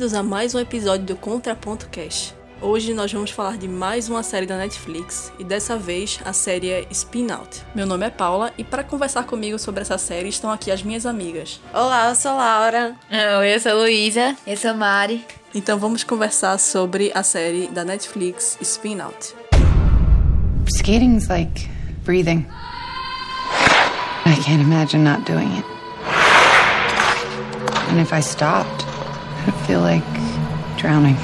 Bem-vindos a mais um episódio do Contraponto Cast. Hoje nós vamos falar de mais uma série da Netflix e dessa vez a série é Spin Out. Meu nome é Paula e para conversar comigo sobre essa série estão aqui as minhas amigas. Olá, eu sou Laura. Oi, eu sou Luísa. Eu sou Mari. Então vamos conversar sobre a série da Netflix Spin Out. Skating's like breathing. I can't imagine not doing it. And if I stopped, feel like drowning.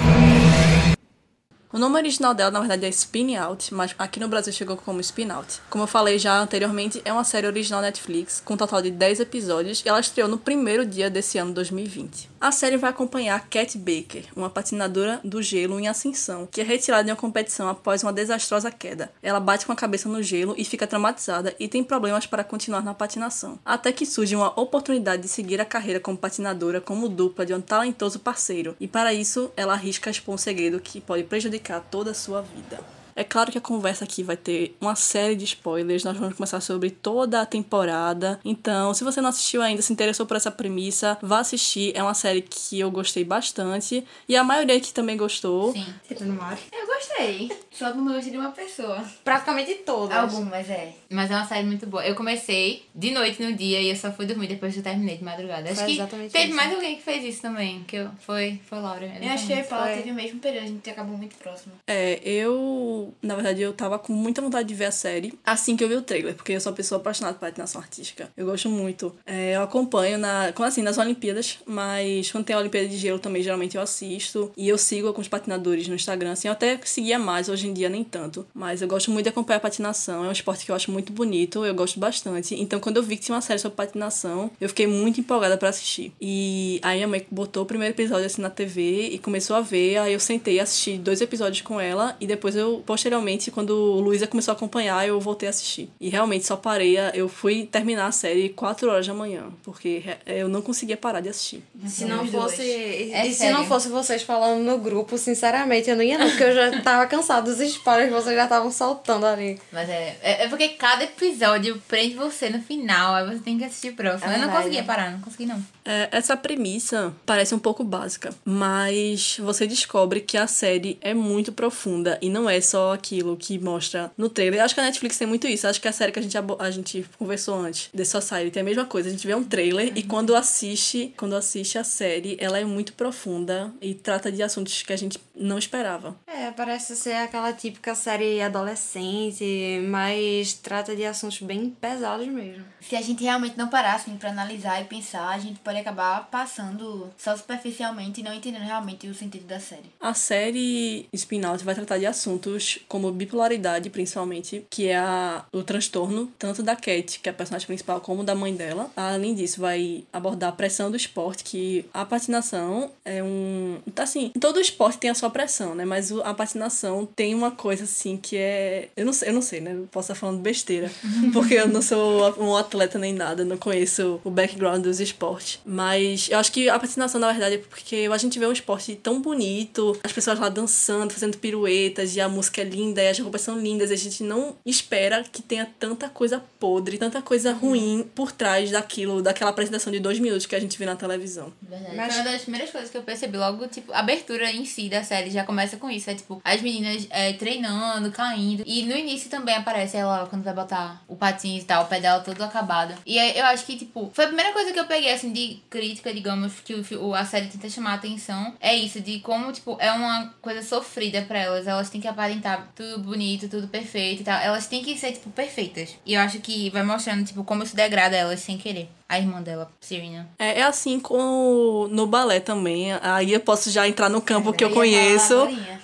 O nome original dela, na verdade, é Spin Out, mas aqui no Brasil chegou como Spin Out. Como eu falei já anteriormente, é uma série original Netflix, com um total de 10 episódios, e ela estreou no primeiro dia desse ano 2020. A série vai acompanhar Cat Baker, uma patinadora do gelo em ascensão, que é retirada de uma competição após uma desastrosa queda. Ela bate com a cabeça no gelo e fica traumatizada e tem problemas para continuar na patinação. Até que surge uma oportunidade de seguir a carreira como patinadora como dupla de um talentoso parceiro, e para isso ela arrisca expor um segredo que pode prejudicar toda a sua vida. É claro que a conversa aqui vai ter uma série de spoilers, nós vamos começar sobre toda a temporada. Então, se você não assistiu ainda, se interessou por essa premissa, vá assistir. É uma série que eu gostei bastante e a maioria aqui também gostou. Sim. Você tá no mar? Eu gostei. Só que não gostei de uma pessoa. Praticamente todas. Algumas, é. Mas é uma série muito boa. Eu comecei de noite no dia e eu só fui dormir depois que eu terminei de madrugada. Acho Foi que exatamente teve isso. mais alguém que fez isso também. Que eu, foi, foi Laura. Eu acho que e Paula Foi. teve o mesmo período, a gente acabou muito próximo. É, eu, na verdade, eu tava com muita vontade de ver a série assim que eu vi o trailer, porque eu sou uma pessoa apaixonada por patinação artística. Eu gosto muito. É, eu acompanho na, assim, nas Olimpíadas, mas quando tem a Olimpíada de Gelo também, geralmente eu assisto. E eu sigo alguns patinadores no Instagram, assim, eu até seguia mais, hoje em dia nem tanto. Mas eu gosto muito de acompanhar a patinação, é um esporte que eu acho muito bonito, eu gosto bastante. Então, quando eu vi que tinha uma série sobre patinação, eu fiquei muito empolgada pra assistir. E aí a mãe botou o primeiro episódio assim na TV e começou a ver, aí eu sentei, assisti dois episódios com ela e depois eu, posteriormente, quando o Luísa começou a acompanhar, eu voltei a assistir. E realmente só parei, a- eu fui terminar a série 4 horas da manhã, porque eu não conseguia parar de assistir. Se não Os fosse. E, É e se sério. não fosse vocês falando no grupo, sinceramente, eu não ia não, porque eu já tava cansada dos spoilers que vocês já estavam soltando ali. Mas é, é, é porque cada episódio prende você no final, aí você tem que assistir o próximo. É eu não conseguia parar, não consegui não. É, essa premissa parece um pouco básica, mas você descobre que a série é muito profunda e não é só aquilo que mostra no trailer. Eu acho que a Netflix tem muito isso. Eu acho que a série que a gente, a gente conversou antes, The Society, tem a mesma coisa. A gente vê um trailer e quando assiste, quando assiste a série, ela é muito profunda e trata de assuntos que a gente não esperava. É, parece ser aquela típica série adolescente, mas trata de assuntos bem pesados mesmo. Se a gente realmente não parar assim pra analisar e pensar, a gente pode acabar passando só superficialmente e não entendendo realmente o sentido da série. A série Spin Out vai tratar de assuntos como bipolaridade, principalmente, que é a, o transtorno tanto da Cat, que é a personagem principal, como da mãe dela. Além disso, vai abordar a pressão do esporte, que a patinação é um. Tá assim, todo esporte tem a sua pressão, né? Mas a patinação tem uma coisa assim que é. Eu não sei, eu não sei, né? Eu Posso estar falando besteira, porque eu não sou um atleta nem nada, não conheço o background dos esportes. Mas eu acho que a patinação, na verdade, é porque a gente vê um esporte tão bonito, as pessoas lá dançando, fazendo piruetas, e a música é linda, e as roupas são lindas, e a gente não espera que tenha tanta coisa podre, tanta coisa ruim por trás daquilo, daquela apresentação de dois minutos que a gente vê na televisão. Verdade. Mas- Foi uma das primeiras coisas que eu percebi logo, tipo, a abertura em si da série já começa com isso. É tipo, as meninas é, treinando, caindo. E no início também aparece ela quando vai botar o patins e tal, o pé dela todo acabado. E aí eu acho que, tipo, foi a primeira coisa que eu peguei, assim, de crítica, digamos, que o, a série tenta chamar a atenção. É isso, de como, tipo, é uma coisa sofrida pra elas. Elas têm que aparentar tudo bonito, tudo perfeito e tal. Elas têm que ser, tipo, perfeitas. E eu acho que vai mostrando, tipo, como isso degrada elas sem querer. A irmã dela, Serena. É, é assim como no balé também. Aí eu posso já entrar no campo que eu conheço,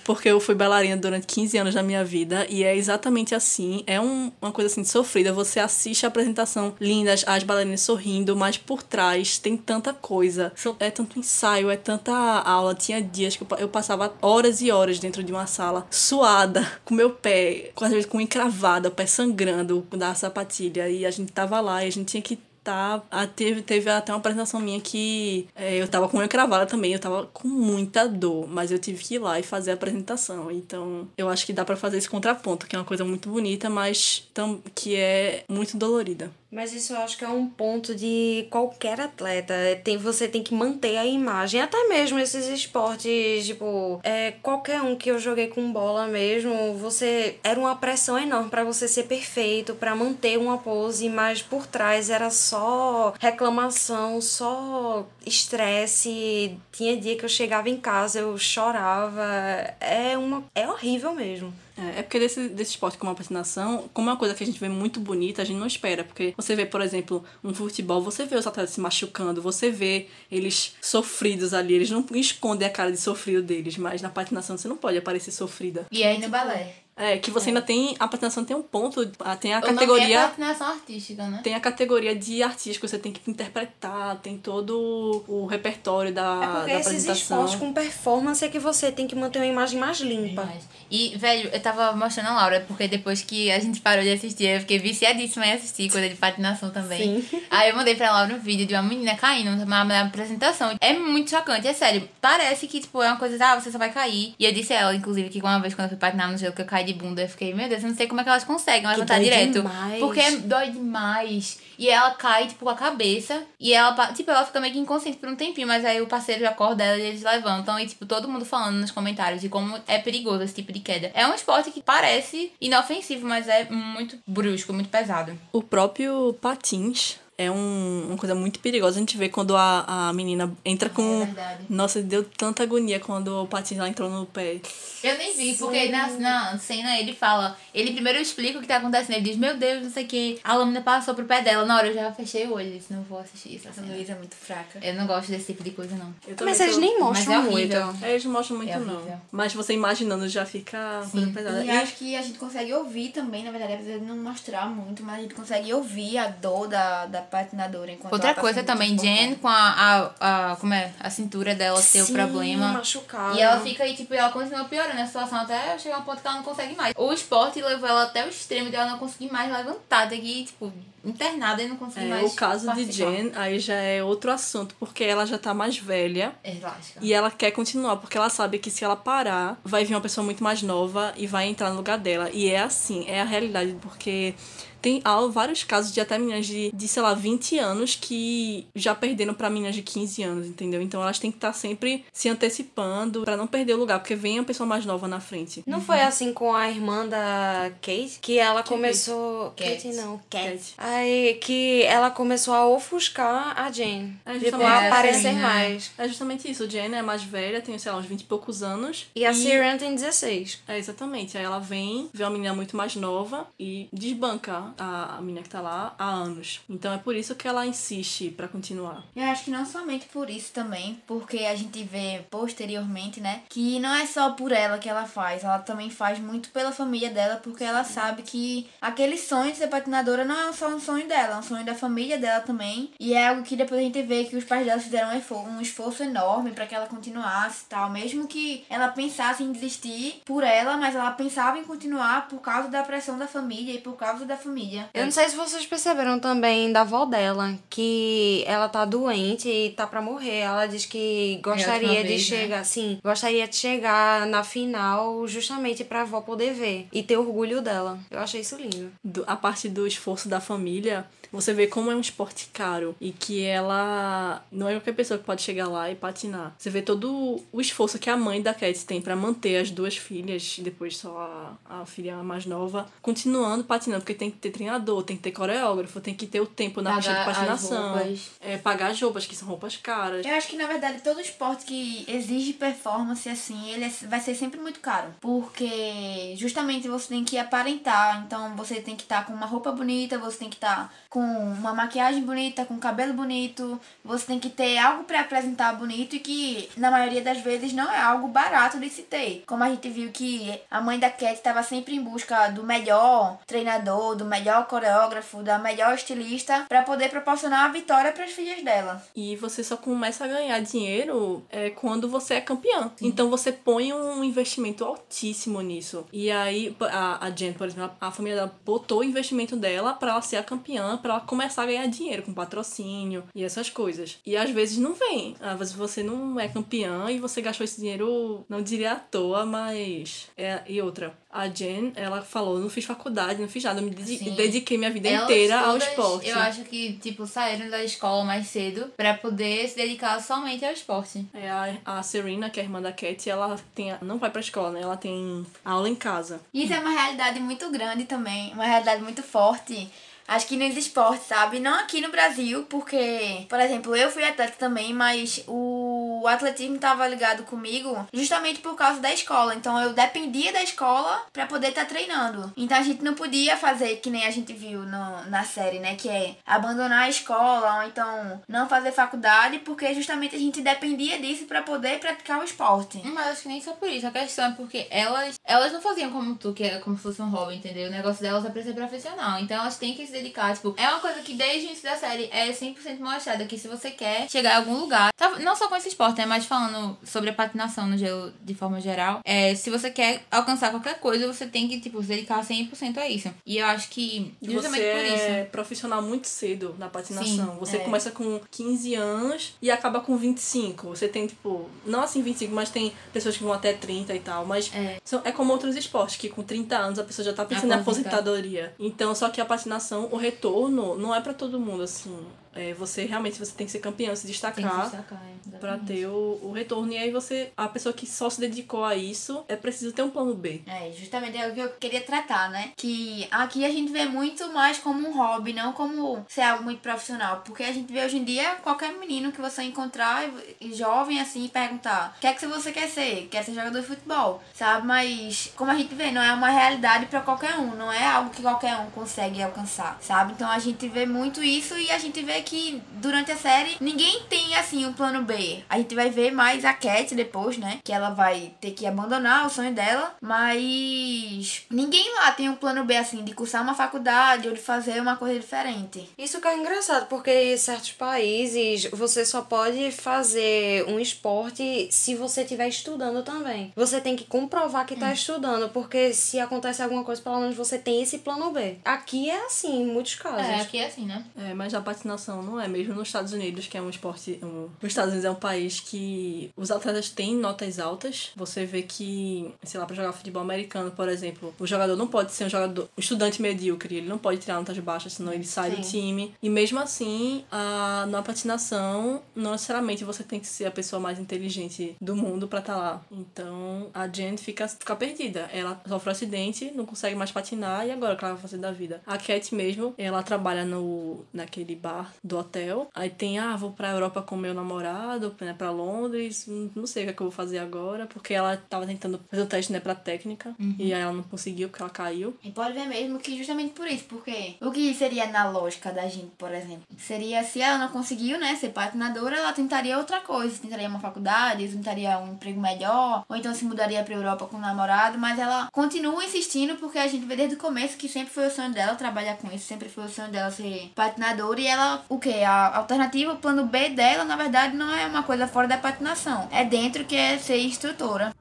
porque eu fui bailarina durante 15 anos da minha vida. E é exatamente assim. É um- uma coisa assim sofrida. Você assiste a apresentação linda, as- as bailarinas sorrindo, mas por trás tem tanta coisa. É tanto ensaio, é tanta aula. Tinha dias que eu pa- eu passava horas e horas dentro de uma sala, suada, com meu pé, com- às vezes com encravada, o pé sangrando da sapatilha. E a gente tava lá e a gente tinha que tá. teve, teve até uma apresentação minha que é, eu tava com unha cravada também, eu tava com muita dor, mas eu tive que ir lá e fazer a apresentação. Então, eu acho que dá pra fazer esse contraponto, que é uma coisa muito bonita, mas tam, que é muito dolorida. Mas isso eu acho que é um ponto de qualquer atleta. Tem, você tem que manter a imagem. Até mesmo esses esportes, tipo, é, qualquer um que eu joguei com bola mesmo, você. Era uma pressão enorme para você ser perfeito, para manter uma pose, mas por trás era só reclamação, só estresse. Tinha dia que eu chegava em casa, eu chorava. É uma. É horrível mesmo. É, é porque desse, desse esporte como a patinação, como é uma coisa que a gente vê muito bonita, a gente não espera. Porque você vê, por exemplo, um futebol, você vê os atletas se machucando, você vê eles sofridos ali, eles não escondem a cara de sofrido deles, mas na patinação você não pode aparecer sofrida. E aí no balé. É, que você ainda tem. A patinação tem um ponto, ah, tem a O é categoria. patinação artística, né? Tem a categoria de artístico, você tem que interpretar, tem todo o repertório da, É porque da esses apresentação. esportes com performance é que você tem que manter uma imagem mais limpa. E, velho, eu tava mostrando a Laura, porque depois que a gente parou de assistir, eu fiquei viciadíssima em assistir coisa de patinação também. Aí eu mandei pra Laura um vídeo de uma menina caindo na apresentação. É muito chocante, é sério. Parece que, tipo, é uma coisa, ah, você só vai cair. E eu disse a ela, inclusive, que uma vez quando eu fui patinar no gelo, que eu caí de bunda, eu fiquei, meu Deus, eu não sei como é que elas conseguem levantar direto. demais. Porque dói demais. E ela cai, tipo, com a cabeça. E ela, tipo, ela fica meio que inconsciente por um tempinho. Mas aí o parceiro acorda ela e eles levantam. E, tipo, todo mundo falando nos comentários de como é perigoso esse tipo de queda. É um esporte que parece inofensivo, mas é muito brusco, muito pesado. O próprio patins é um- uma coisa muito perigosa. A gente vê quando a, a menina entra com. É verdade. Nossa, deu tanta agonia quando o patins lá entrou no pé. Eu nem vi, porque na, na cena ele fala. Ele primeiro explica o que tá acontecendo. Ele diz, meu Deus, não sei o que. A lâmina passou pro pé dela. Na hora eu já fechei o olho. Eu disse, não vou assistir isso. Essa Luísa é muito fraca. Eu não gosto desse tipo de coisa, não. Mas eles nem Mas mostram é muito. É, Eles não mostram muito, É não. Mas você imaginando já fica coisa pesada. E acho que a gente consegue ouvir também, na verdade, apesar de não mostrar muito, mas a gente consegue ouvir a dor da, da patinadora enquanto Outra ela tá coisa sendo também. Jen com a, a, a. Como é? A cintura dela ter o problema. machucada. E ela fica aí, tipo, ela continua piorando a situação até chegar a um ponto que ela não consegue mais. O esporte levou ela até o extremo de ela não conseguir mais levantar, daqui, tipo, internada e não conseguir É, mais. o caso de participar. Jen aí já é outro assunto, porque ela já tá mais velha. Elástica. E ela quer continuar, porque ela sabe que se ela parar, vai vir uma pessoa muito mais nova e vai entrar no lugar dela. E é assim, é a realidade, porque tem há vários casos de até meninas de, de, sei lá, 20 anos que já perderam pra meninas de 15 anos, entendeu? Então elas têm que estar sempre se antecipando pra não perder o lugar, porque vem a pessoa mais nova na frente. Não foi assim com a irmã da Kate? Que ela começou. Kate. Kate não, Cat. Kate. Aí que ela começou a ofuscar a Jane. É, tipo, a aparecer menina. mais. É justamente isso. Jen é mais velha, tem, sei lá, uns 20 e poucos anos. E a Siren tem 16. É, exatamente. Aí ela vem, vê uma menina muito mais nova e desbanca a, a menina que tá lá há anos. Então é por isso que ela insiste pra continuar. Eu acho que não somente por isso também, porque a gente vê posteriormente, né, que não é só por ela que ela faz, ela também faz muito pela família dela, porque ela sabe que aquele sonho de ser patinadora não é só um sonho dela, é um sonho da família dela também, e é algo que depois a gente vê que os pais dela fizeram um esforço, um esforço enorme pra que ela continuasse e tal, mesmo que ela pensasse em desistir por ela, mas ela pensava em continuar por causa da pressão da família e por causa da família. Eu não sei se vocês perceberam também da avó dela, que ela tá doente e tá pra morrer. Ela diz que gostaria última de vez, né? chegar, sim, gostaria de chegar na final justamente pra avó poder ver e ter orgulho dela. Eu achei isso lindo. do- a parte do esforço da família, você vê como é um esporte caro e que ela não é qualquer pessoa que pode chegar lá e patinar. Você vê todo o esforço que a mãe da Cat tem pra manter as duas filhas, e depois só a, a filha mais nova, continuando patinando, porque tem que ter treinador, tem que ter coreógrafo, tem que ter o tempo na de Pagar as patinação, roupas. é, pagar as roupas, que são roupas caras. Eu acho que, na verdade, todo esporte que exige performance, assim, ele é- vai ser sempre muito caro. Porque justamente você tem que aparentar. Então, você tem que estar com uma roupa bonita, você tem que estar com uma maquiagem bonita, com cabelo bonito. Você tem que ter algo pra apresentar bonito e que, na maioria das vezes, não é algo barato de se ter. Como a gente viu que a mãe da Cat estava sempre em busca do melhor treinador, do melhor coreógrafo, da melhor estilista, pra poder proporcionar a vitória para as filhas dela. E você só começa a ganhar dinheiro é, quando você é campeã. Então você põe um investimento altíssimo nisso. E aí a, a Jen, por exemplo, a família dela botou o investimento dela pra ela ser a campeã, pra ela começar a ganhar dinheiro com patrocínio e essas coisas. E às vezes não vem. Às vezes você não é campeã e você gastou esse dinheiro, não diria à toa, mas. É, e outra. A Jen, ela falou, não fiz faculdade, não fiz nada, me Sim. dediquei minha vida Elas inteira ao esporte. Eu acho que, tipo, saíram da escola mais cedo pra poder se dedicar somente ao esporte. É, a, a Serena, que é a irmã da Cat, ela tem, não vai pra escola, né? Ela tem aula em casa. Isso é uma realidade muito grande também, uma realidade muito forte. Acho que nos esportes, sabe? Não aqui no Brasil, porque, por exemplo, eu fui atleta também, mas o atletismo estava ligado comigo justamente por causa da escola. Então eu dependia da escola pra poder estar treinando. Então a gente não podia fazer que nem a gente viu no, na série, né? Que é abandonar a escola ou então não fazer faculdade, porque justamente a gente dependia disso pra poder praticar o esporte. Mas acho que nem só por isso. A questão é porque elas, elas não faziam como tu, que era como se fosse um hobby, entendeu? O negócio delas é pra ser profissional. Então elas têm que se dedicar. Tipo, é uma coisa que desde o início da série é 100% mostrada que se você quer chegar em algum lugar, tá- não só com esse esporte, né? Mas falando sobre a patinação no gelo de forma geral, é, se você quer alcançar qualquer coisa, você tem que, tipo, se dedicar 100% a isso. E eu acho que justamente você por isso. é profissional muito cedo na patinação. Sim, você é. começa com 15 anos e acaba com 25. Você tem, tipo, não assim 25, mas tem pessoas que vão até 30 e tal. Mas É. são- é como outros esportes, que com 30 anos a pessoa já tá pensando em aposentadoria. Então, só que a patinação, o retorno, não é pra todo mundo, assim. É, você realmente você tem que ser campeão, se destacar. destacar, é, Pra exatamente. ter o, o retorno. E aí você, a pessoa que só se dedicou a isso, é preciso ter um plano B. É, justamente é o que eu queria tratar, né? Que aqui a gente vê muito mais como um hobby, não como ser algo muito profissional. Porque a gente vê hoje em dia qualquer menino que você encontrar, jovem assim, e perguntar: o que é que você quer ser? Quer ser jogador de futebol, sabe? Mas, como a gente vê, não é uma realidade pra qualquer um, não é algo que qualquer um consegue alcançar, sabe? Então a gente vê muito isso e a gente vê que durante a série ninguém tem assim um plano B. A gente vai ver mais a Cat depois, né? Que ela vai ter que abandonar o sonho dela, mas ninguém lá tem um plano B assim de cursar uma faculdade ou de fazer uma coisa diferente. Isso que é engraçado, porque em certos países você só pode fazer um esporte se você estiver estudando também. Você tem que comprovar que tá estudando, porque se acontece alguma coisa, pelo menos você tem esse plano B. Aqui é assim, em muitos casos. É, aqui é assim, né? É, mas a patinação não é. Mesmo nos Estados Unidos, que é um esporte. Um... Os Estados Unidos é um país que os atletas têm notas altas. Você vê que, sei lá, pra jogar futebol americano, por exemplo, o jogador não pode ser um jogador. Um estudante medíocre. Ele não pode tirar notas baixas, senão ele sai do Sim. time. E mesmo assim, a... na patinação, não necessariamente você tem que ser a pessoa mais inteligente do mundo pra estar lá. Então a Jen fica, fica perdida. Ela sofre um acidente, não consegue mais patinar, e agora o que ela vai fazer da vida? A Cat mesmo, ela trabalha no naquele bar do hotel. Aí tem, ah, vou pra Europa com meu namorado, né, pra Londres, hum, não sei o que, é que eu vou fazer agora, porque ela tava tentando fazer o teste, né, pra técnica, e aí ela não conseguiu, porque ela caiu. E pode ver mesmo que justamente por isso, porque o que seria na lógica da gente, por exemplo? Seria se ela não conseguiu, né, ser patinadora, ela tentaria outra coisa, tentaria uma faculdade, tentaria um emprego melhor, ou então se mudaria pra Europa com o namorado, mas ela continua insistindo porque a gente vê desde o começo que sempre foi o sonho dela trabalhar com isso, sempre foi o sonho dela ser patinadora e ela, o que? A alternativa, o plano B dela, na verdade, não é uma coisa fora da patinação, é dentro que é ser instrutora.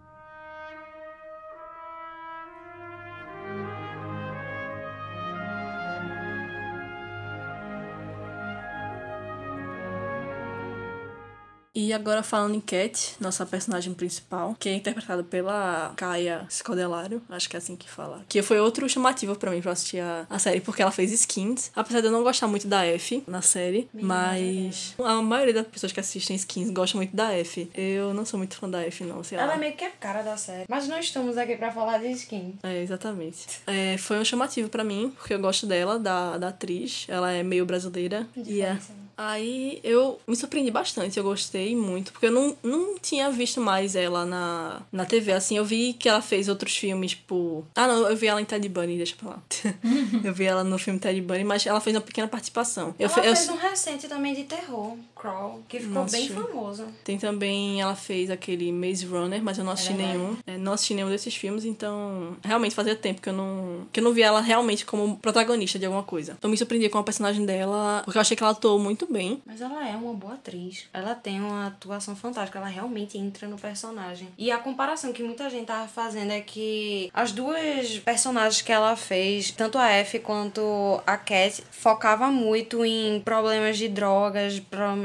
E agora falando em Cat, nossa personagem principal, que é interpretada pela Kaia Scodelario, acho que é assim que fala. Que foi outro chamativo pra mim pra assistir a, a série, porque ela fez Skins. Apesar de eu não gostar muito da F na série, mas a maioria das pessoas que assistem Skins gosta muito da F. Eu não sou muito fã da F, não, sei lá. Ela é meio que a cara da série. Mas não estamos aqui pra falar de skin. É, exatamente. É, foi um chamativo pra mim, porque eu gosto dela, da, da atriz. Ela é meio brasileira. E é. Aí eu me surpreendi bastante, eu gostei muito, porque eu não, não tinha visto mais ela na, na TV, assim, eu vi que ela fez outros filmes, tipo... Ah, não, eu vi ela em Ted Bunny, deixa pra lá. eu vi ela no filme Ted Bunny, mas ela fez uma pequena participação. Eu, Ela fe- eu- fez um recente também de terror, Crawl, que ficou bem famoso. Tem também, ela fez aquele Maze Runner, mas eu não assisti verdade. nenhum. É, não assisti nenhum desses filmes, então realmente fazia tempo que eu não que eu não vi ela realmente como protagonista de alguma coisa. Eu me surpreendi com a personagem dela, porque eu achei que ela atuou muito bem. Mas ela é uma boa atriz. Ela tem uma atuação fantástica. Ela realmente entra no personagem. E a comparação que muita gente tava fazendo é que as duas personagens que ela fez, tanto a F quanto a Cat, focava muito em problemas de drogas,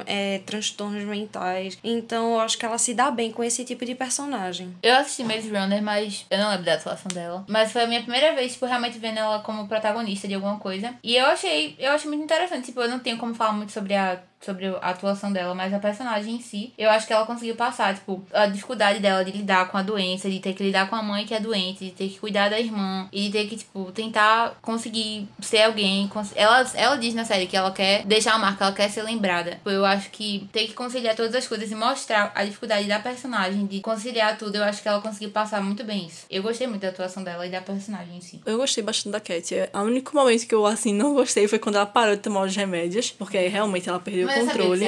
é, transtornos mentais. Então eu acho que ela se dá bem com esse tipo de personagem. Eu assisti Maze Runner, mas eu não lembro da atuação dela. Mas foi a minha primeira vez, tipo, realmente vendo ela como protagonista de alguma coisa. E eu achei, eu achei muito interessante. Tipo, eu não tenho como falar muito sobre a sobre a atuação dela, mas a personagem em si, eu acho que ela conseguiu passar, tipo, a dificuldade dela de lidar com a doença, de ter que lidar com a mãe que é doente, de ter que cuidar da irmã e de ter que, tipo, tentar conseguir ser alguém. Ela, ela diz na série que ela quer deixar uma marca, ela quer ser lembrada. Eu acho que ter que conciliar todas as coisas e mostrar a dificuldade da personagem de conciliar tudo, eu acho que ela conseguiu passar muito bem isso. Eu gostei muito da atuação dela e da personagem em si. Eu gostei bastante da Cat. O único momento que eu, assim, não gostei foi quando ela parou de tomar os remédios, porque aí realmente ela perdeu o controle.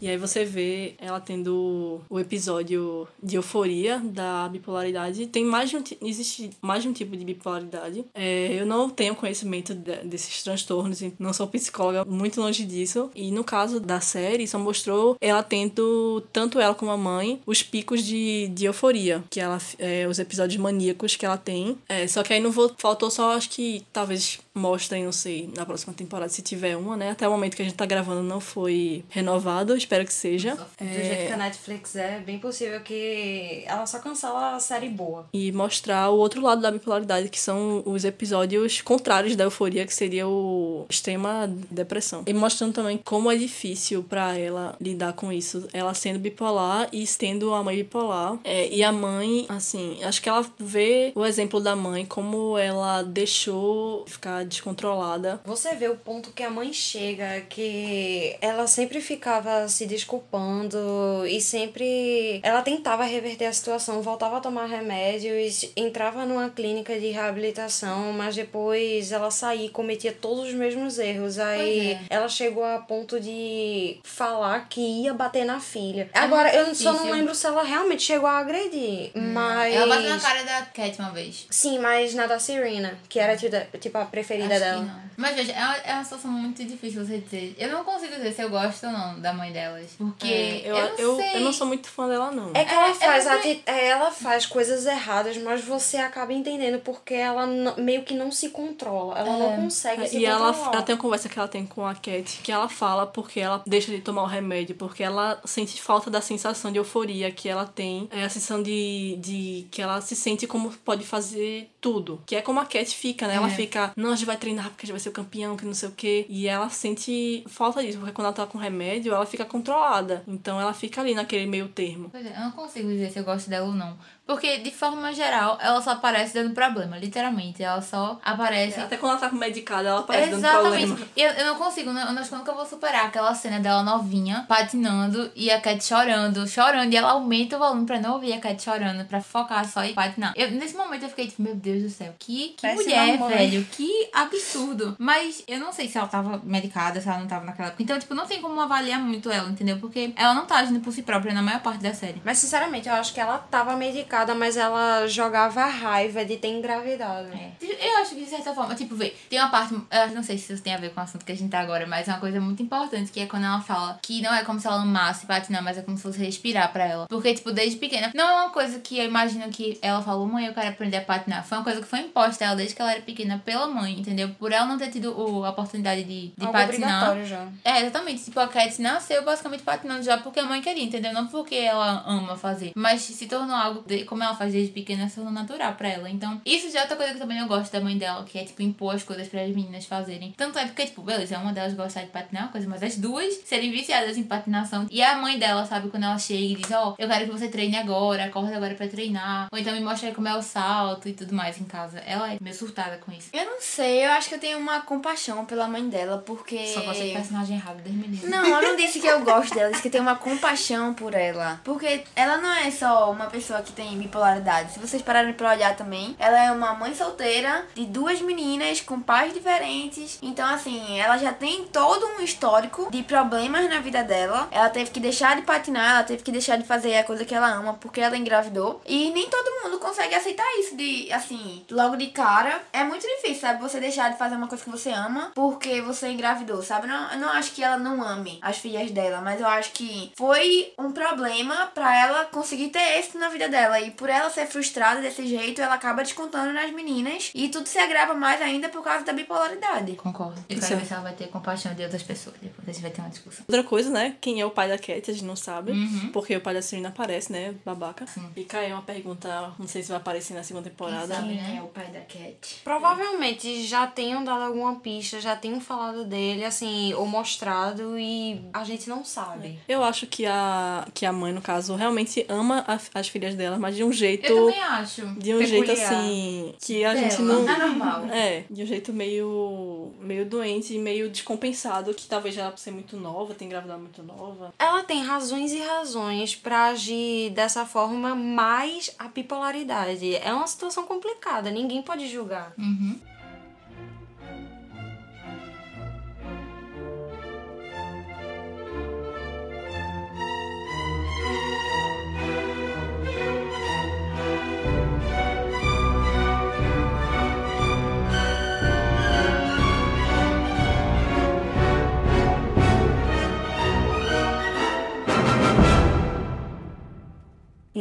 E aí você vê ela tendo o episódio de euforia da bipolaridade. Tem mais de um existe mais de um tipo de bipolaridade. É, eu não tenho conhecimento de- desses transtornos, não sou psicóloga, muito longe disso. E no caso da série, só mostrou ela tendo, tanto ela como a mãe, os picos de, de euforia, que ela, é, os episódios maníacos que ela tem. É, só que aí não vou, faltou só, acho que talvez mostrem, não sei, na próxima temporada, se tiver uma, né? Até o momento que a gente tá gravando não foi renovado, espero que seja. Do jeito que a Netflix é, bem possível que ela só cancela a série boa. E mostrar o outro lado da bipolaridade, que são os episódios contrários da euforia, que seria o extrema depressão. E mostrando também como é difícil pra ela lidar com isso. Ela sendo bipolar e tendo a mãe bipolar. É, e a mãe, assim, acho que ela vê o exemplo da mãe, como ela deixou ficar descontrolada. Você vê o ponto que a mãe chega, que ela sempre ficava se desculpando e sempre ela tentava reverter a situação, voltava a tomar remédios, entrava numa clínica de reabilitação, mas depois ela saía e cometia todos os mesmos erros. Aí é. ela chegou a ponto de falar que ia bater na filha. Agora, eu muito só não difícil. lembro se ela realmente chegou a agredir, mas... Ela bateu na cara da Cat uma vez. Sim, mas na da Serena, que era tipo a preferida Acho dela. que não. Mas veja, é uma, é uma situação muito difícil você dizer. Eu não consigo dizer se eu gosto ou não da mãe delas. Porque É, eu, eu, não eu, sei. eu não sou muito fã dela, não. É que ela É, é faz, ati- é, ela faz coisas erradas, mas você acaba entendendo porque ela meio que não se controla. Ela não consegue se É, E ela, controlar. ela tem uma conversa que ela tem com a Cat, que ela fala porque ela deixa de tomar o remédio, porque ela sente falta da sensação de euforia que ela tem, é a sensação de, de que ela se sente como pode fazer tudo. Que é como a Cat fica, né? Ela É. fica, não, vai treinar porque a gente vai ser o campeão, que não sei o quê. E ela sente falta disso, porque quando ela tá com remédio, ela fica controlada. Então ela fica ali naquele meio termo. Pois é, eu não consigo dizer se eu gosto dela ou não. Porque, de forma geral, ela só aparece dando problema, literalmente. Ela só aparece. Até quando ela tá medicada, ela parece dando problema. Exatamente. E eu, eu não consigo, não, eu acho que eu nunca vou superar aquela cena dela novinha, patinando, e a Cat chorando, chorando, e ela aumenta o volume pra não ouvir a Cat chorando, pra focar só em patinar. Eu, nesse momento eu fiquei tipo, meu Deus do céu, que, que mulher, velho, que absurdo. Mas eu não sei se ela tava medicada, se ela não tava naquela época. Então, tipo, não tem como avaliar muito ela, entendeu? Porque ela não tá agindo por si própria na maior parte da série. Mas sinceramente, eu acho que ela tava medicada, mas ela jogava a raiva de ter engravidado. É. Eu acho que de certa forma, tipo, vê, tem uma parte, eu não sei se isso tem a ver com o assunto que a gente tá agora, mas é uma coisa muito importante, que é quando ela fala que não é como se ela amasse patinar, mas é como se fosse respirar pra ela. Porque, tipo, desde pequena, não é uma coisa que eu imagino que ela falou, mãe, eu quero aprender a patinar. Foi uma coisa que foi imposta a ela desde que ela era pequena pela mãe, entendeu? Por ela não ter tido o- a oportunidade de, de Algo patinar. já. É, exatamente. Tipo, a Cat nasceu basicamente patinando já porque a mãe queria, entendeu? Não porque ela ama fazer. Mas se tornou algo, como ela faz desde pequena, se tornou natural pra ela. Então, isso já é outra coisa que também eu gosto da mãe dela, que é, tipo, impor as coisas para as meninas fazerem. Tanto é porque, tipo, beleza, uma delas gostar de patinar, é uma coisa, mas as duas serem viciadas em patinação. E a mãe dela, sabe, quando ela chega e diz, ó, eu quero que você treine agora, acorda agora pra treinar. Ou então me mostra aí como é o salto e tudo mais em casa. Ela é meio surtada com isso. Eu não sei, eu acho que eu tenho uma compaixão pela mãe dela, porque. Só gosta de personagem errado, Deus me livre. Não, eu não disse que eu gosto dela, disse que eu tenho uma compaixão por ela. Porque ela não é só uma pessoa que tem bipolaridade. Se vocês pararem pra olhar também, ela é uma mãe solteira de duas meninas com pais diferentes. Então, assim, ela já tem todo um histórico de problemas na vida dela. Ela teve que deixar de patinar, ela teve que deixar de fazer a coisa que ela ama porque ela engravidou. E nem todo mundo consegue aceitar isso de, assim, logo de cara. É muito difícil, sabe? Você deixar de fazer uma coisa que você ama porque você engravidou, sabe? Não, eu não acho que ela não ame as filhas dela, mas eu acho que foi um problema pra ela conseguir ter êxito na vida dela. E por ela ser frustrada desse jeito, ela acaba descontando nas meninas. E tudo se agrava mais ainda por causa da bipolaridade. Concordo. Eu Isso quero é. ver se ela vai ter compaixão de outras pessoas. Depois a gente vai ter uma discussão. Outra coisa, né? Quem é o pai da Cat, a gente não sabe. Uhum. Porque o pai da Serena aparece, né? Babaca. Fica aí uma pergunta, não sei se vai aparecer na segunda temporada. sabe, Quem né? é o pai da Cat? Provavelmente já tenham dado alguma pista, já tenham falado dele, assim, ou mostrado e a gente não sabe. Eu acho que a, que a mãe, no caso, realmente ama a- as filhas dela, mas de um jeito. Eu também acho. De um jeito Peculiar. assim. Que a Dela, gente não. anormal. É, de um jeito meio. meio doente e meio descompensado, que talvez ela por ser muito nova, tem engravidado muito nova. Ela tem razões e razões pra agir dessa forma, mas a bipolaridade é uma situação complicada, ninguém pode julgar. Uhum.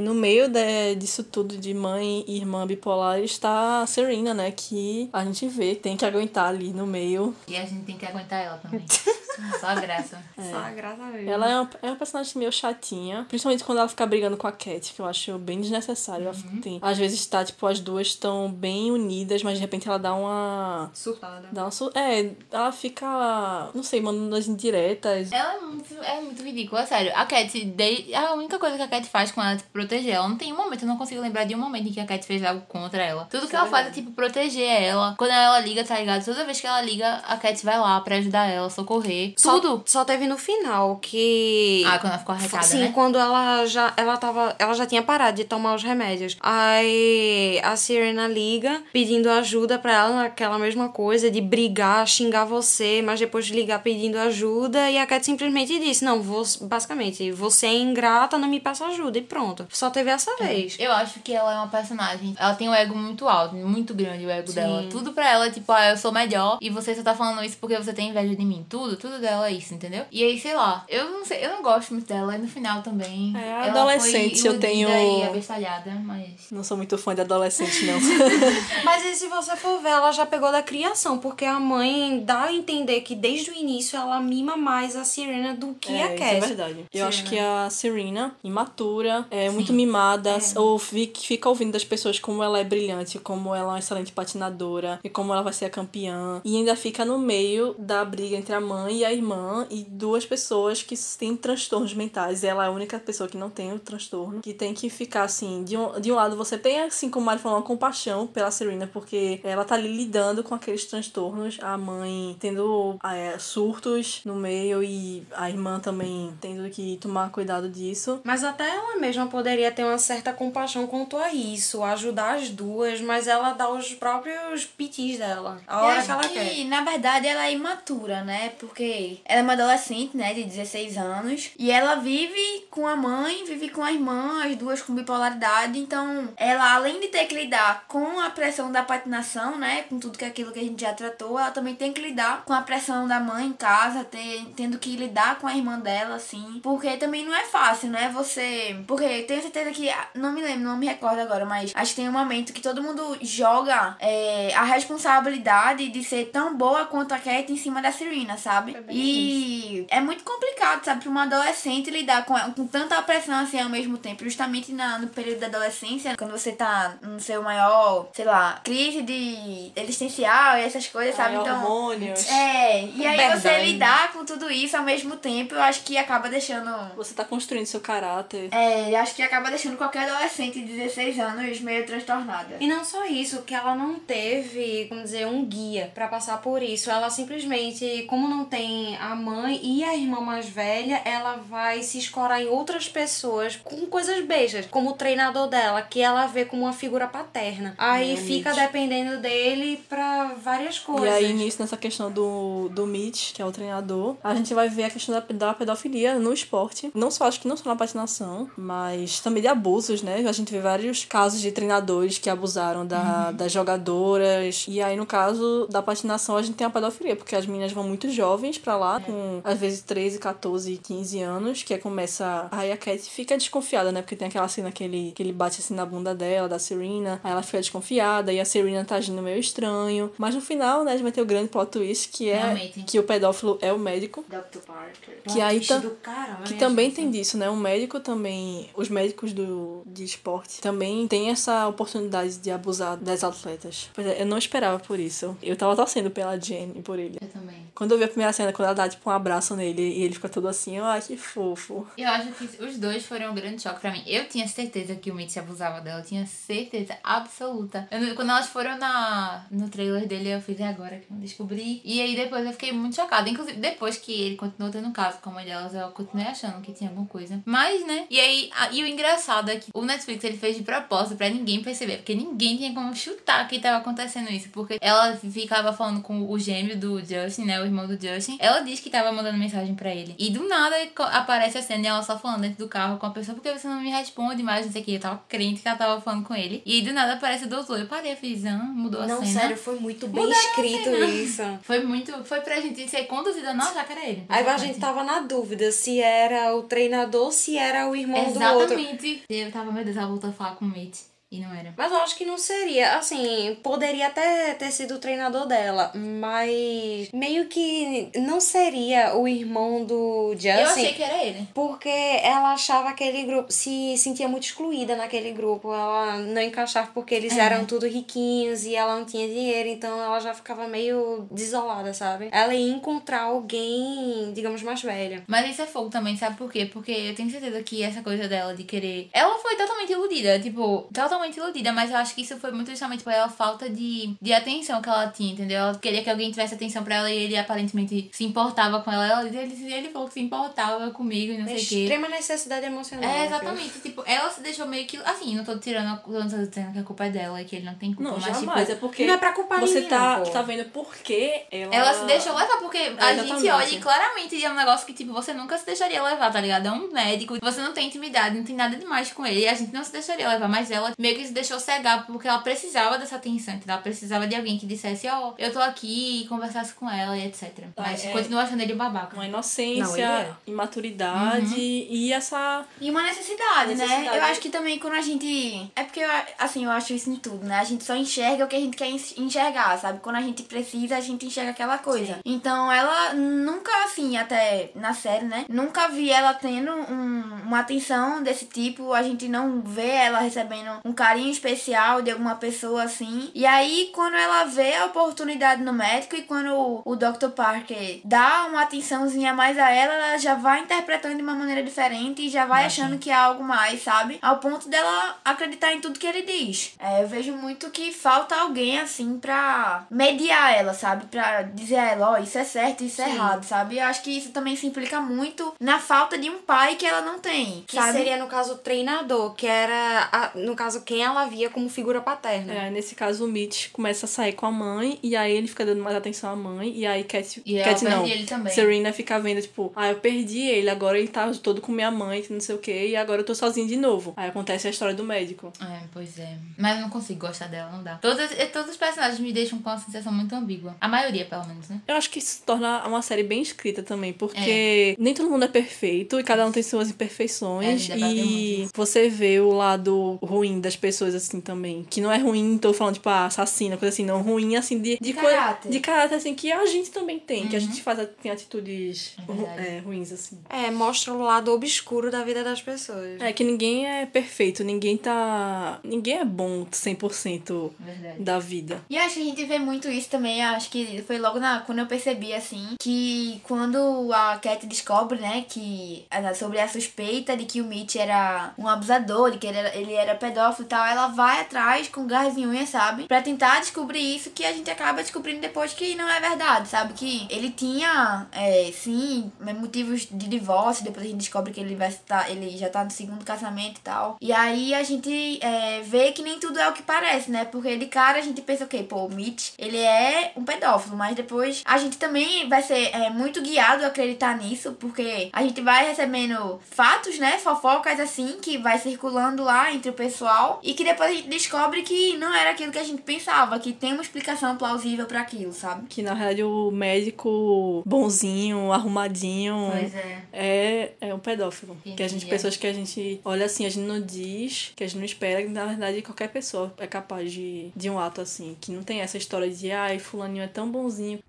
E no meio de- disso tudo de mãe e irmã bipolar está a Serena, né? Que a gente vê, tem que aguentar ali no meio. E a gente tem que aguentar ela também. Só a graça. Só graças a Deus. Ela é uma, é uma personagem meio chatinha, principalmente quando ela fica brigando com a Cat, que eu acho bem desnecessário. Ela fica- tem, às vezes tá, tipo, as duas estão bem unidas, mas de repente ela dá uma. surtada. Dá uma su- é, ela fica, não sei, mandando as indiretas. Ela é muito, é muito ridícula, sério. A Cat, de- a única coisa que a Cat faz com ela é tipo, proteger ela. Não tem um momento, eu não consigo lembrar de um momento em que a Cat fez algo contra ela. Tudo que ela faz é tipo proteger ela. Quando ela liga, tá ligado? Toda vez que ela liga, a Cat vai lá pra ajudar ela, socorrer. Só- Tudo. Só teve no final que. Ah, quando ela ficou arrecada, Sim, né? quando ela já ela tava, ela já tinha parado de tomar os remédios. Aí a Serena liga pedindo ajuda pra ela naquela mesma coisa de brigar, xingar você, mas depois ligar pedindo ajuda e a Cat simplesmente disse: "Não, você, basicamente, você é ingrata, não me peça ajuda" e pronto. Só teve essa vez. Eu acho que ela é uma personagem. Ela tem um ego muito alto, muito grande o ego dela. Tudo pra ela é tipo, ah, eu sou melhor e você só tá falando isso porque você tem inveja de mim. Tudo, tudo dela é isso, entendeu? E aí, sei lá, eu não sei, eu não gosto muito dela. E no final também. É, ela adolescente, foi eu tenho- E abestalhada, mas. Não sou muito fã de adolescente, não. Mas e se você for ver, ela já pegou da criação, porque a mãe dá a entender que desde o início ela mima mais a Serena do que é, a isso é verdade. Eu acho que a Serena, imatura, é muito mimada, ou fi- fica ouvindo das pessoas como ela é brilhante, como ela é uma excelente patinadora e como ela vai ser a campeã. E ainda fica no meio da briga entre a mãe e a irmã e duas pessoas que têm transtornos mentais. Ela é a única pessoa que não tem o transtorno, que tem que ficar assim, de um, de um lado você tem, assim como o Mari falou, uma compaixão pela Serena, porque ela tá ali lidando com aqueles transtornos, a mãe tendo é, surtos no meio e a irmã também tendo que tomar cuidado disso. Mas até ela mesma poderia ter uma certa compaixão quanto a isso, ajudar as duas, mas ela dá os próprios pitis dela. A hora que ela que, quer. na verdade, ela é imatura, né? Porque ela é uma adolescente, né? De 16 anos. E ela vive com a mãe, vive com a irmã, as duas com bipolaridade. Então, ela, além de ter que lidar com a pressão da patinação, né? Com tudo que aquilo que a gente já tratou, ela também tem que lidar com a pressão da mãe em casa, ter, tendo que lidar com a irmã dela, assim. Porque também não é fácil, né? Você. Porque tenho certeza que. Não me lembro, não me recordo agora, mas acho que tem um momento que todo mundo joga é, a responsabilidade de ser tão boa quanto a Cat em cima da Serena, sabe? E é muito complicado, sabe, pra uma adolescente lidar com, com tanta pressão assim ao mesmo tempo. Justamente na, no período da adolescência, quando você tá no seu maior, sei lá, crise de existencial e essas coisas, sabe? Ai, Então. hormônios. É, e aí você Verdade. lidar com tudo isso ao mesmo tempo, eu acho que acaba deixando. Você tá construindo seu caráter. É, eu acho que acaba deixando qualquer adolescente de 16 anos meio transtornada. E não só isso, que ela não teve, vamos dizer, um guia pra passar por isso. Ela simplesmente, como não tem a mãe e a irmã mais velha, ela vai se escorar em outras pessoas com coisas beijas, como o treinador dela, que ela vê como uma figura paterna. Aí É, fica Mitch. dependendo dele pra várias coisas. E aí, nisso, nessa questão do, do Mitch, que é o treinador, a gente vai ver a questão da, da pedofilia no esporte. Não só, acho que não só na patinação, mas também de abusos, né? A gente vê vários casos de treinadores que abusaram da, das jogadoras. E aí, no caso da patinação, a gente tem a pedofilia, porque as meninas vão muito jovens pra lá, com às vezes 13, 14, 15 anos, que é começa. Aí a Cat fica desconfiada, né? Porque tem aquela cena que ele, que ele bate assim na bunda dela, da Serena. Aí ela fica desconfiada, e a Serena tá agindo meio estranho. Mas no final, né, a gente vai ter o grande plot twist, que é Realmente. que o pedófilo é o médico. Dr. Parker. Que aí caramba, Que também gente. tem disso, né? O médico também. Os médicos do, de esporte também têm essa oportunidade de abusar das atletas. Pois é, eu não esperava por isso. Eu tava torcendo pela Jenny e por ele. Eu também. Quando eu vi a primeira cena, quando ela dá tipo um abraço nele e ele fica todo assim, ai que fofo. Eu acho que os dois foram um grande choque pra mim. Eu tinha certeza que o Mitch abusava dela. Eu tinha certeza absoluta. Eu quando elas foram na, no trailer dele, eu fiz, é agora que eu descobri. E aí depois eu fiquei muito chocada. Inclusive, depois que ele continuou tendo caso com a mãe delas, eu continuei achando que tinha alguma coisa. Mas, né? E aí, a- e o engraçado é que o Netflix ele fez de propósito pra ninguém perceber. Porque ninguém tinha como chutar que tava acontecendo isso. Porque ela ficava falando com o gêmeo do Justin, né? O irmão do Justin. Ela disse que tava mandando mensagem pra ele. E do nada aparece a cena e ela só falando dentro do carro com a pessoa, porque você não me responde mais, não sei o que. Eu tava crente que ela tava falando com ele. E do nada aparece o doutor. Eu parei, fiz, ah, mudou a Não, cena. sério, foi muito bem Mudaram a escrito isso. Foi muito. Foi pra gente ser conduzida, não era ele. Aí a gente tava na dúvida se era o treinador se era o irmão do outro. Exatamente. Eu tava, meu Deus, ela voltou a falar com o Mitch. E não era. Mas eu acho que não seria. Assim, poderia até ter sido o treinador dela, mas meio que não seria o irmão do Justin. Eu achei que era ele. Porque ela achava aquele grupo, se sentia muito excluída naquele grupo. Ela não encaixava porque eles É. eram tudo riquinhos e ela não tinha dinheiro, então ela já ficava meio desolada, sabe? Ela ia encontrar alguém, digamos, mais velha. Mas isso é fogo também, sabe por quê? Porque eu tenho certeza que essa coisa dela de querer. Ela foi totalmente iludida, tipo, totalmente iludida, mas eu acho que isso foi muito justamente pela falta de, de atenção que ela tinha, entendeu? Ela queria que alguém tivesse atenção pra ela e ele aparentemente se importava com ela. ela ele, ele falou que se importava comigo e não sei o quê. Extrema necessidade emocional. É, viu? exatamente. Tipo, ela se deixou meio que. Assim, não tô tirando. a- Não tô dizendo que a culpa é dela e que ele não tem culpa. Não, mas, jamais. tipo, é porque não é pra culpar você ninguém, tá, pô. tá vendo por que ela... Ela se deixou levar, porque a gente olha e claramente é um negócio que, tipo, você nunca se deixaria levar, tá ligado? É um médico, você não tem intimidade, não tem nada demais com ele, e a gente não se deixaria levar, mas ela meio que se deixou cegar porque ela precisava dessa atenção, entendeu? Ela precisava de alguém que dissesse, ó, eu tô aqui, e conversasse com ela e etc. Mas é. continua achando ele babaca. Uma Não, inocência, ele é. imaturidade e essa... E uma necessidade, né? Necessidade. Eu acho que também quando a gente. É porque, eu, assim, eu acho isso em tudo, né? A gente só enxerga o que a gente quer enx- enxergar, sabe? Quando a gente precisa, a gente enxerga aquela coisa. Então, ela nunca, assim, até na série, né? Nunca vi ela tendo um- uma atenção desse tipo. A gente não vê ela recebendo um carinho especial de alguma pessoa, assim. E aí, quando ela vê a oportunidade no médico e quando o, o Dr. Parker dá uma atençãozinha mais a ela, ela já vai interpretando de uma maneira diferente e já vai achando que é algo mais, sabe? Ao ponto dela acreditar em tudo que ele diz. É, eu vejo muito que falta alguém, assim, pra mediar ela, sabe? Pra dizer a ela, ó, isso é certo, isso é Sim. errado, sabe? Eu acho que isso também se implica muito na falta de um pai que ela não tem, Que sabe? seria, no caso, o treinador, que era, a- no caso, quem ela via como figura paterna. É, nesse caso, o Mitch começa a sair com a mãe, e aí ele fica dando mais atenção à mãe, e aí Cat, E ela Cat não, perde ele também. Serena fica vendo, tipo, ah, eu perdi ele, agora ele tá todo com minha mãe, que não sei o que, e agora eu tô sozinha de novo. Aí acontece a história do médico. É, pois é. Mas eu não consigo gostar dela, não dá. Todos, eh, todos os personagens me deixam com uma sensação muito ambígua. A maioria, pelo menos, né? Eu acho que isso torna uma série bem escrita também, porque nem todo mundo é perfeito e cada um tem suas É, imperfeições. a gente debateu muito e você vê o lado ruim das pessoas assim também. Que não é ruim, tô falando, tipo, ah, assassina, coisa assim, não. Ruim assim de, De caráter. de caráter, assim, que a gente também tem. Que a gente faz, tem atitudes É é, ruins, assim. É, mostra o lado obscuro da vida das pessoas. É que ninguém é perfeito, ninguém tá. Ninguém é bom 100% Verdade. da vida. E acho que a gente vê muito isso também, acho que foi logo na, quando eu percebi, assim, que quando a Cat descobre, né, que ah, sobre a suspeita de que o Mitch era um abusador, de que ele era, ele era pedófilo e tal, ela vai atrás com garras e unhas, sabe? Pra tentar descobrir isso que a gente acaba descobrindo depois que não é verdade, sabe? Que ele tinha, é, sim, motivos de divórcio, depois a gente descobre que ele vai ele já tá no segundo casamento e tal. E aí a gente é, vê que nem tudo é o que parece, né? Porque de cara a gente pensa, ok, pô, o Mitch, ele é um pedófilo, mas depois a gente também vai ser é, muito guiado a acreditar nisso, porque a gente vai recebendo fatos, né? Fofocas assim, que vai circulando lá entre o pessoal e que depois a gente descobre que não era aquilo que a gente pensava, que tem uma explicação plausível para aquilo, sabe? Que na realidade o médico bonzinho, arrumadinho, Pois é. é, é um pedófilo. Que a gente, é. pessoas que a gente olha assim, a gente não diz, que a gente não espera, que na verdade qualquer pessoa é capaz de, de um ato assim. Que não tem essa história de, ai, fulaninho é tão bonzinho.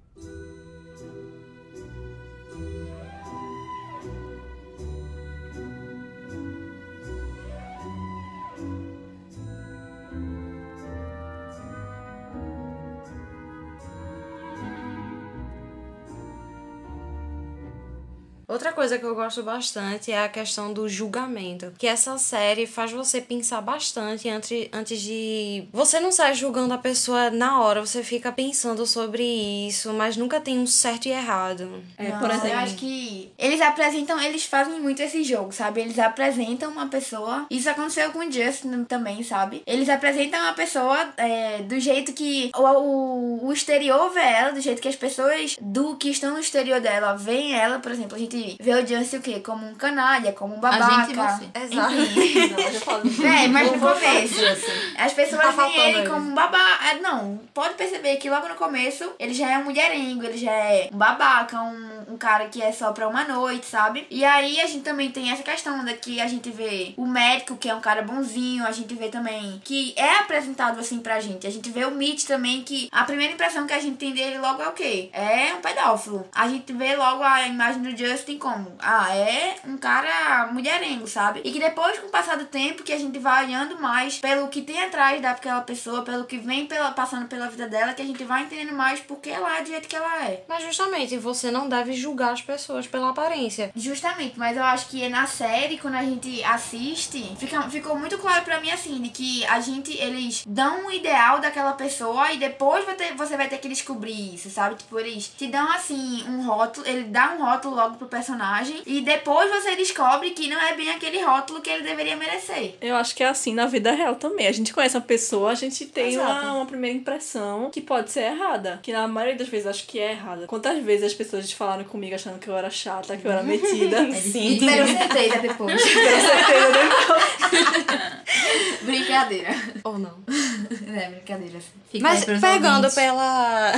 Outra coisa que eu gosto bastante é a questão do julgamento. Que essa série faz você pensar bastante antes, antes de. Você não sai julgando a pessoa na hora, você fica pensando sobre isso, mas nunca tem um certo e errado. É, Não, por exemplo. Eu acho que eles apresentam, eles fazem muito esse jogo, sabe? Eles apresentam uma pessoa. Isso aconteceu com o Justin também, sabe? Eles apresentam uma pessoa é, do jeito que o, o, o exterior vê ela, do jeito que as pessoas do que estão no exterior dela veem ela. Por exemplo, a gente vê o Justin o quê? Como um canalha, como um babaca. gente e você. Exato. Enfim. Não, eu falo- É, mas no começo. assim. As pessoas Tá veem ele ele. como um babaca. É, Não, pode perceber que logo no começo ele já é um mulherengo, ele já é um babaca, um, um cara que é só pra uma noite, sabe? E aí a gente também tem essa questão daqui a gente vê o médico, que é um cara bonzinho, a gente vê também que é apresentado assim pra gente. A gente vê o Mitch também, que a primeira impressão que a gente tem dele logo é o quê? É um pedófilo. A gente vê logo a imagem do Justin como, ah, é um cara mulherengo, sabe? E que depois, com o passar do tempo, que a gente vai olhando mais pelo que tem atrás daquela pessoa, pelo que vem pela, passando pela vida dela, que a gente vai entendendo mais porque ela é do jeito que ela é. Mas justamente, você não deve julgar as pessoas pela aparência. Justamente, mas eu acho que na série, quando a gente assiste, fica, ficou muito claro pra mim assim, de que a gente, eles dão um ideal daquela pessoa e depois você vai ter que descobrir isso, sabe? Tipo, eles te dão assim um rótulo, ele dá um rótulo logo pro personagem e depois você descobre que não é bem aquele rótulo que ele deveria merecer. Eu acho que é assim na vida real também. A gente conhece a pessoa, a gente tem Exato. uma, uma primeira impressão que pode ser errada. Que na maioria das vezes acho que é errada. Quantas vezes as pessoas falaram comigo achando que eu era chata, que eu era metida? Sim. Tiveram certeza depois. Tenho certeza depois. brincadeira. Ou não. É, brincadeira. assim. Fica Mas pegando ouvintes. pela.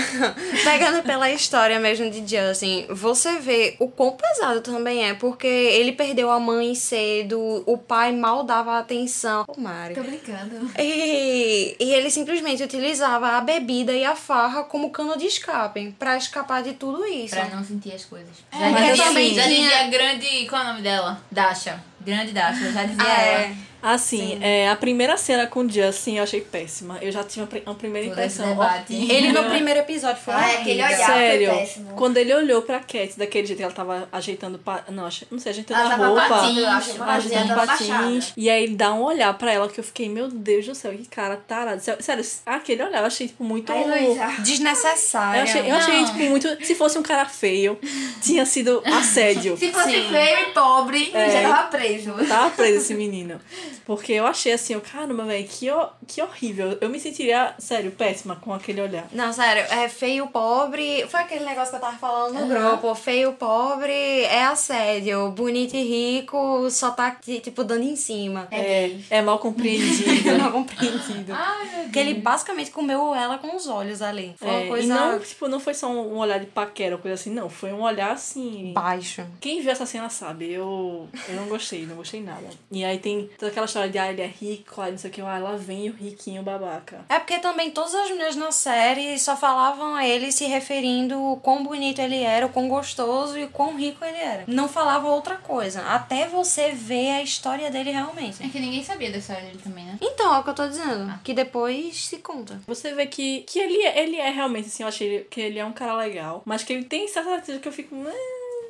pegando pela história mesmo de Justin, você vê o quão pesado também é, porque ele perdeu a mãe cedo, o pai mal dava atenção. Ô, Mari. Tô brincando. E, e ele simplesmente utilizava a bebida e a farra como cano de escape pra escapar de tudo isso. Pra não sentir as coisas. É, já mas dizia, assim- já dizia a grande. Qual é o nome dela? Dasha. Grande Dasha. Já dizia Ah, ela. é. Assim, é, a primeira cena com o Justin eu achei péssima. Eu já tinha uma, pri- uma primeira impressão. Ele no primeiro episódio foi Ah, é aquele olhar. Sério, foi péssimo. quando ele olhou pra Cat daquele jeito que ela tava ajeitando pa... não, não sei, ajeitando Ela a roupa, patins, eu acho, ajeitando patins, e aí ele dá um olhar pra ela que eu fiquei, meu Deus do céu, que cara tarado. Sé- Sério, aquele olhar eu achei tipo muito Aí, Luísa. Desnecessário. eu achei, eu achei Não. tipo muito, se fosse um cara feio, tinha sido assédio. Se fosse Sim. feio e pobre, É. já tava preso. Tava preso esse menino. Porque eu achei assim, eu, caramba, velho, que, que horrível. Eu me sentiria, sério, péssima com aquele olhar. Não, sério, é feio, pobre. Foi aquele negócio que eu tava falando no grupo. Feio, pobre é assédio. Bonito e rico só tá, tipo, dando em cima. É, é mal compreendido. Não compreendido. Ai, meu Porque ele basicamente comeu ela com os olhos ali. Foi uma É, coisa E não, tipo, não foi só um olhar de paquera ou coisa assim, não. Foi um olhar assim. baixa. Quem viu essa cena sabe, eu, eu não gostei, não gostei nada. E aí tem toda aquela história de, ah, ele é rico, ah, não sei o que, ah, lá vem o riquinho babaca. É porque também todas as mulheres na série só falavam a ele se referindo o quão bonito ele era, o quão gostoso e o quão rico ele era. Não falava outra coisa. Até você ver a história dele realmente. É que ninguém sabia da história dele também, né? Então, é o que eu tô dizendo. Que depois se conta. Você vê que, que ele, é- ele é realmente, assim, eu achei que ele é um cara legal, mas que ele tem certas atitudes que eu fico.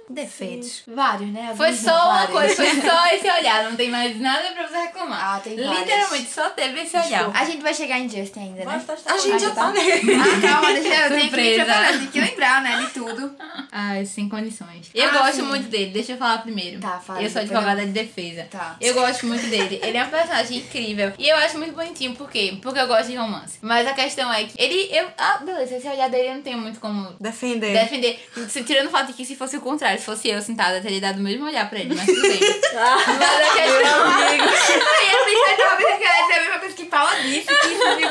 Defeitos. Vários, né? Foi Alguns só uma vários. coisa, foi só esse olhar, não tem mais nada pra você reclamar. Ah, tem vários. Literalmente, só teve esse olhar. A gente vai chegar em Justin ainda, né? A gente já tá nele. Ah, calma, deixa eu tenho que me preparar, que lembrar, né, de tudo. Ai, sem condições. Eu Ah, gosto sim. muito dele, deixa eu falar primeiro. Tá, fala, Eu sou advogada de defesa. Tá. Eu gosto muito dele. Ele é um personagem incrível. E eu acho muito bonitinho, por quê? Porque eu gosto de romance. Mas a questão é que ele. Eu, ah, beleza, esse olhar dele eu não tenho muito como Defender. defender. Se- Tirando o fato de que se fosse o contrário, se fosse eu sentada, eu teria dado o mesmo olhar pra ele, mas tudo bem. mas a questão. Aí eu pensei, tava pensando que ela a mesma coisa que Paula disse, que isso me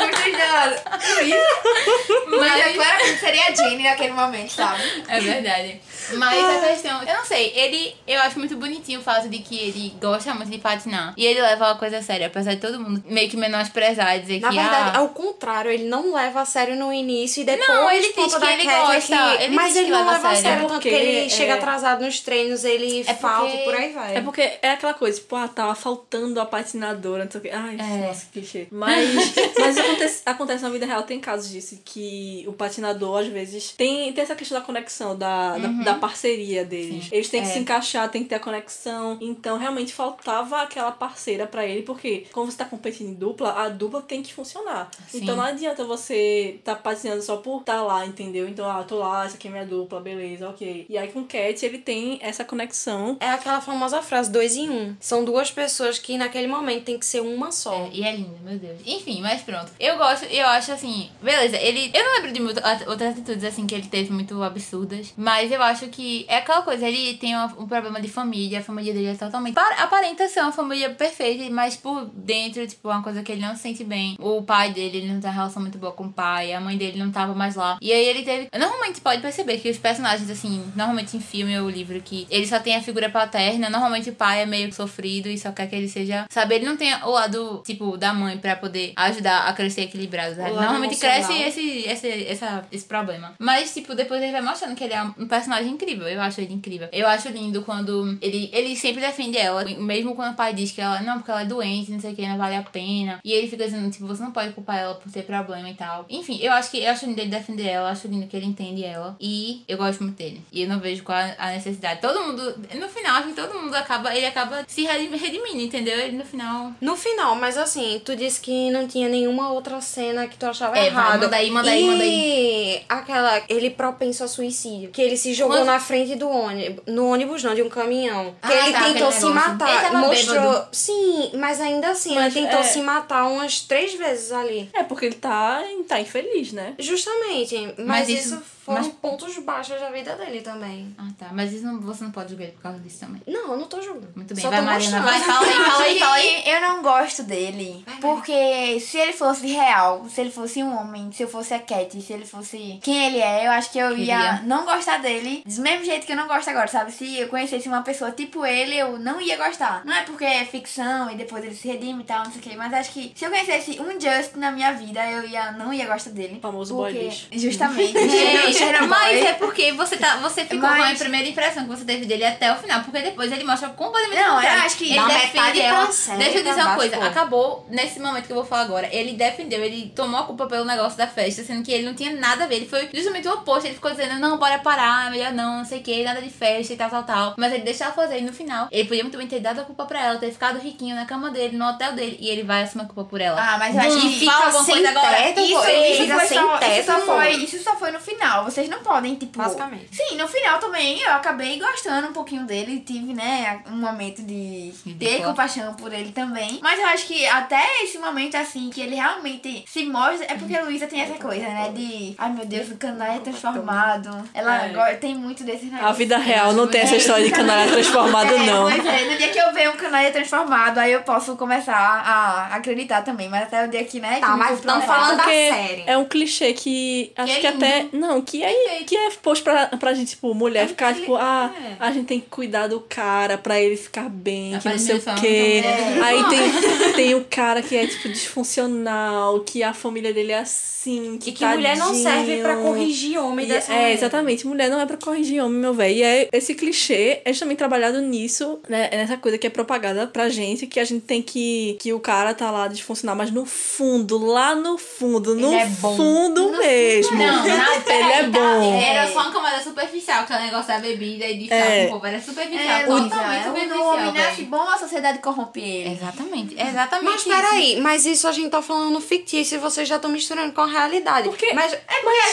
isso. Mas eu claramente seria a Jane naquele momento, sabe? É verdade. Mas a questão, eu não sei, ele, eu acho muito bonitinho o fato de que ele gosta muito de patinar. E ele leva uma coisa séria, apesar de todo mundo meio que menosprezar e dizer Na que verdade, ah, ao contrário, ele não leva a sério no início e depois. Não, ele diz que ele é gosta, que- ele mas ele que não leva a sério. É que porque, ele é- chega atrasado nos treinos, ele É falta porque- e por aí vai. É porque é aquela coisa, tipo, ah, tava faltando a patinadora, não sei o quê. Ai, É. nossa, que clichê. Mas, mas acontece, acontece na vida real, tem casos disso, que o patinador, às vezes, tem, tem essa questão da conexão, da, da, da parceria deles. Eles têm que É. se encaixar, tem que ter a conexão. Então, realmente, faltava aquela parceira pra ele, porque como você tá competindo em dupla, a dupla tem que funcionar. Sim. Então, não adianta você tá patinando só por estar lá, entendeu? Então, ah, tô lá, essa aqui é minha dupla, beleza, ok. E aí, com o Cat, ele tem essa conexão É aquela famosa frase, dois em um. São duas pessoas que naquele momento tem que ser uma só. É, e é linda, meu Deus. Enfim, mas pronto. Eu gosto, eu acho assim, beleza, ele. Eu não lembro de muito, outras atitudes assim que ele teve muito absurdas. Mas eu acho que é aquela coisa, ele tem uma- um problema de família, a família dele é totalmente. pa- Aparenta ser uma família perfeita, mas por dentro, tipo, uma coisa que ele não se sente bem. O pai dele, ele não tem uma relação muito boa com o pai, a mãe dele não tava mais lá. E aí ele teve. Normalmente pode perceber que os personagens, assim, normalmente em filme ou livro, que ele só tem a figura paterna, normalmente o pai é meio sofrido e só quer que ele seja. Sabe, ele não tem o lado, tipo, da mãe pra poder ajudar a crescer equilibrado. sabe? Normalmente emocional. cresce esse, esse, essa, esse problema. Mas, tipo, depois ele vai mostrando que ele é um personagem incrível. Eu acho ele incrível. Eu acho lindo quando ele, ele sempre defende ela, mesmo quando o pai diz que ela, não, porque ela é doente, não sei o que, não vale a pena. E ele fica dizendo, tipo, você não pode culpar ela por ter problema e tal. Enfim, eu acho que eu acho lindo ele defender ela, eu acho lindo que ele entende ela. E eu gosto muito dele. E eu não vejo qual a necessidade. Todo mundo, no final, acho que todo mundo acaba, ele acaba se redim- redimindo, entendeu? Ele no final. No final, mas assim, tu disse que não tinha nenhuma outra cena que tu achava É, errado. manda aí, manda aí, manda aí. aquela, ele propenso a suicídio, que ele se jogou Quando- na frente do ônibus, no ônibus não, de um caminhão. Que Ah, ele tá, tentou se matar. Ele tava mostrou, bêbado. sim, mas ainda assim, Mas, ele tentou é- se matar umas três vezes ali. É porque ele tá, tá infeliz, né? Justamente, mas, Mas isso, isso- foram mas- pontos baixos da vida dele também. Ah, tá. Mas isso não, você não pode julgar ele por causa disso também. Não, eu não tô julgando. Muito bem, Só vai, mostrando. Vai, fala aí, fala aí, fala aí. Eu não gosto dele. Porque se ele fosse real, se ele fosse um homem, se eu fosse a Cat, se ele fosse quem ele é, eu acho que eu ia Queria. não gostar dele. Do mesmo jeito que eu não gosto agora, sabe? Se eu conhecesse uma pessoa tipo ele, eu não ia gostar. Não é porque é ficção e depois ele se redime e tal, não sei o que. Mas acho que se eu conhecesse um Just na minha vida, eu ia, não ia gostar dele. O famoso boy porque, lixo. Justamente. Gente, Cheira mas é porque você, tá, você ficou Mas- com a primeira impressão que você teve dele até o final, porque depois ele mostra completamente Não, eu acho que ele defende ela. cima, Deixa eu dizer uma coisa, pô. acabou nesse momento que eu vou falar agora. Ele defendeu, ele tomou a culpa pelo negócio da festa, sendo que ele não tinha nada a ver. Ele foi justamente o oposto. Ele ficou dizendo, não, bora parar, melhor não, não sei o que, nada de festa e tal, tal, tal. Mas ele deixa ela fazer e no final, ele podia muito bem ter dado a culpa pra ela, ter ficado riquinho na cama dele, no hotel dele, e ele vai assumir a culpa por ela. Ah, mas eu acho que fala alguma sem teto, Isso, isso, fica foi só, isso, foi, isso só foi no final. Vocês não podem, tipo. Basicamente. Sim, no final também eu acabei gostando um pouquinho dele. Tive, né, um momento de ter compaixão por ele também. Mas eu acho que até esse momento, assim, que ele realmente se mostra. É porque a Luísa tem essa coisa, né? De. Ai meu Deus, o canalha transformado. Ela É. tem muito desse negócio. A vida real não tem essa história de canalha transformado, É, não. Pois é, no dia que eu ver um canalha transformado, aí eu posso começar a acreditar também. Mas até o dia que, né? Tá, mas tão falando da Porque série. é um clichê que acho é que, até. Não, que é, que é posto pra, pra gente, tipo, mulher ficar, tipo, ah, a gente tem que cuidar do cara pra ele ficar bem, que não sei o quê. então, Aí tem, tem o cara que é, tipo, disfuncional, que a família dele é assim, que E que mulher não tadinho. serve pra corrigir homem E dessa é, maneira. exatamente. Mulher não é pra corrigir homem, meu velho. E é, esse clichê é justamente trabalhado nisso, né? É nessa coisa que é propagada pra gente, que a gente tem que. que o cara tá lá disfuncional, mas no fundo, lá no fundo, no é bom. fundo mesmo. Não, não, Ele peraí, é é bom. Era só uma camada superficial, aquele negócio da bebida e de ficar É. com o povo. Era superficial, É, totalmente Luísa, superficial. o homem nasce bom, a sociedade corrompe ele. Exatamente, exatamente. Mas isso. peraí, mas isso a gente tá falando fictício e vocês já estão misturando com a realidade. Porque- Mas, É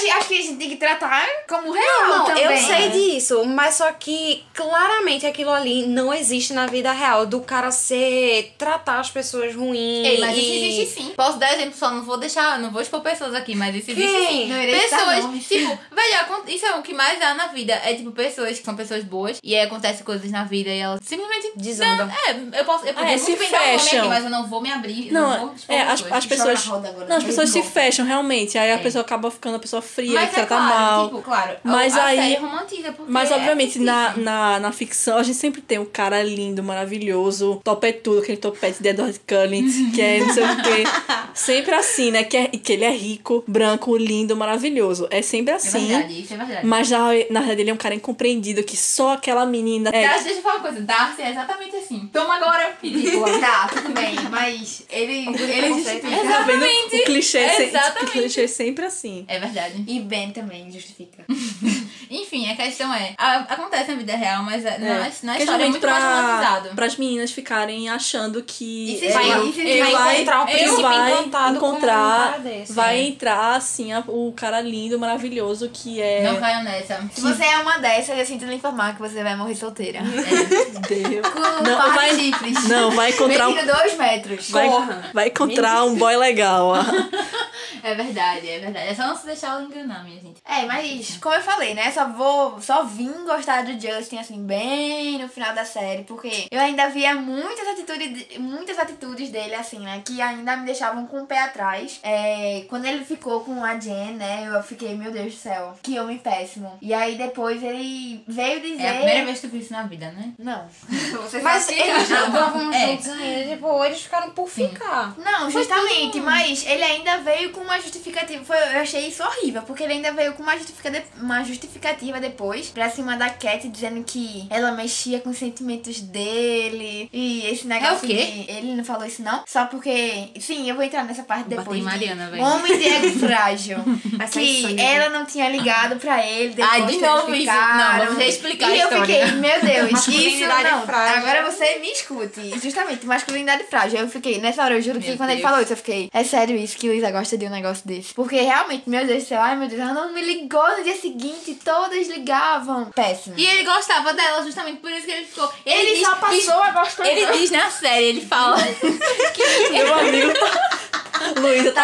gente- acho que a gente tem que tratar como real não, também. eu sei disso, mas só que claramente aquilo ali não existe na vida real, do cara ser tratar as pessoas ruins. Ei, mas e... isso existe sim. Posso dar exemplo só, não vou deixar, não vou expor pessoas aqui, mas isso existe Quem? sim. Não irei citar Pessoas, tipo, velho, isso é o que mais há na vida. É tipo, pessoas que são pessoas boas e aí acontecem coisas na vida e elas simplesmente Desandam. Não, é, eu posso, eu podia É, muito se fecham. aqui, mas eu não vou me abrir, Não, não, é, as, as pessoas. A agora, Não, as pessoas se fecham realmente. Aí a É. pessoa acaba ficando uma pessoa fria, Mas que é trata claro, mal. tipo, claro, Mas a aí- romantiza Mas é obviamente na, na, na ficção a gente sempre tem um cara lindo, maravilhoso, topetudo, aquele topete de Edward Cullen, que é não sei o quê. Sempre assim, né? Que, é, que ele é rico, branco, lindo, maravilhoso. É sempre É assim. verdade, isso é verdade. Mas na, na verdade ele é um cara incompreendido, que só aquela menina. É, deixa eu falar uma coisa, Darcy é exatamente assim. Toma agora, ridícula. Tá, tudo bem, mas ele, ele justifica. tá? Exatamente. O clichê, é se- Exatamente. o clichê é sempre assim. É verdade. E Ben também justifica. Enfim, a questão é, a- acontece na vida real, mas é, na, na Porque história é muito mais romantizado. para as meninas ficarem achando que E se ela- vai- e vai vai encontrar o ele príncipe vai encantado com um encontrar, cara desse, vai é. entrar assim a- o cara lindo, maravilhoso que é Não caiam nessa. Se você é uma dessas, eu sinto lhe informar que você vai morrer solteira. Deus. Com Não, vai- chifres. Não, vai encontrar um, dois metros. vai, Porra. vai encontrar um boy legal. ó. É verdade, é verdade. É só não se deixar enganar, minha gente. É, mas como eu falei, né? Só vou. Só vim gostar do Justin, assim, bem no final da série. Porque eu ainda via muitas atitudes, muitas atitudes dele, assim, né? Que ainda me deixavam com o pé atrás. É, quando ele ficou com a Jen, né? Eu fiquei, meu Deus do céu, que homem péssimo. E aí depois ele veio dizer. É a primeira vez que eu fiz isso na vida, né? Não. Você Mas eles já estavam É. juntos ainda, tipo, eles ficaram por ficar. Não, justamente, mas ele ainda veio com uma justificativa. Foi, eu achei isso horrível, porque ele ainda veio com uma justificativa, uma justificativa depois pra cima da Cat, dizendo que ela mexia com os sentimentos dele. E esse negócio É o quê? de. Ele não falou isso, não? Só porque. Sim, eu vou entrar nessa parte Vou depois. de Mariana, velho. Homem de ego frágil. Que ela não tinha ligado pra ele depois Ai, de que novo isso. Não, vamos explicar E eu fiquei, meu Deus, isso não. frágil. Agora você me escute. Justamente, masculinidade frágil. Eu fiquei, nessa hora, eu juro que Meu quando ele falou isso, eu fiquei, é sério isso que Luísa gosta de um negócio desse. Porque realmente, meu Deus do céu, ai meu Deus, ela não me ligou no dia seguinte, todas ligavam. Péssimo. E ele gostava dela, justamente por isso que ele ficou. ele diz- só passou a gostar Ele diz na série, ele fala que Meu amigo tá.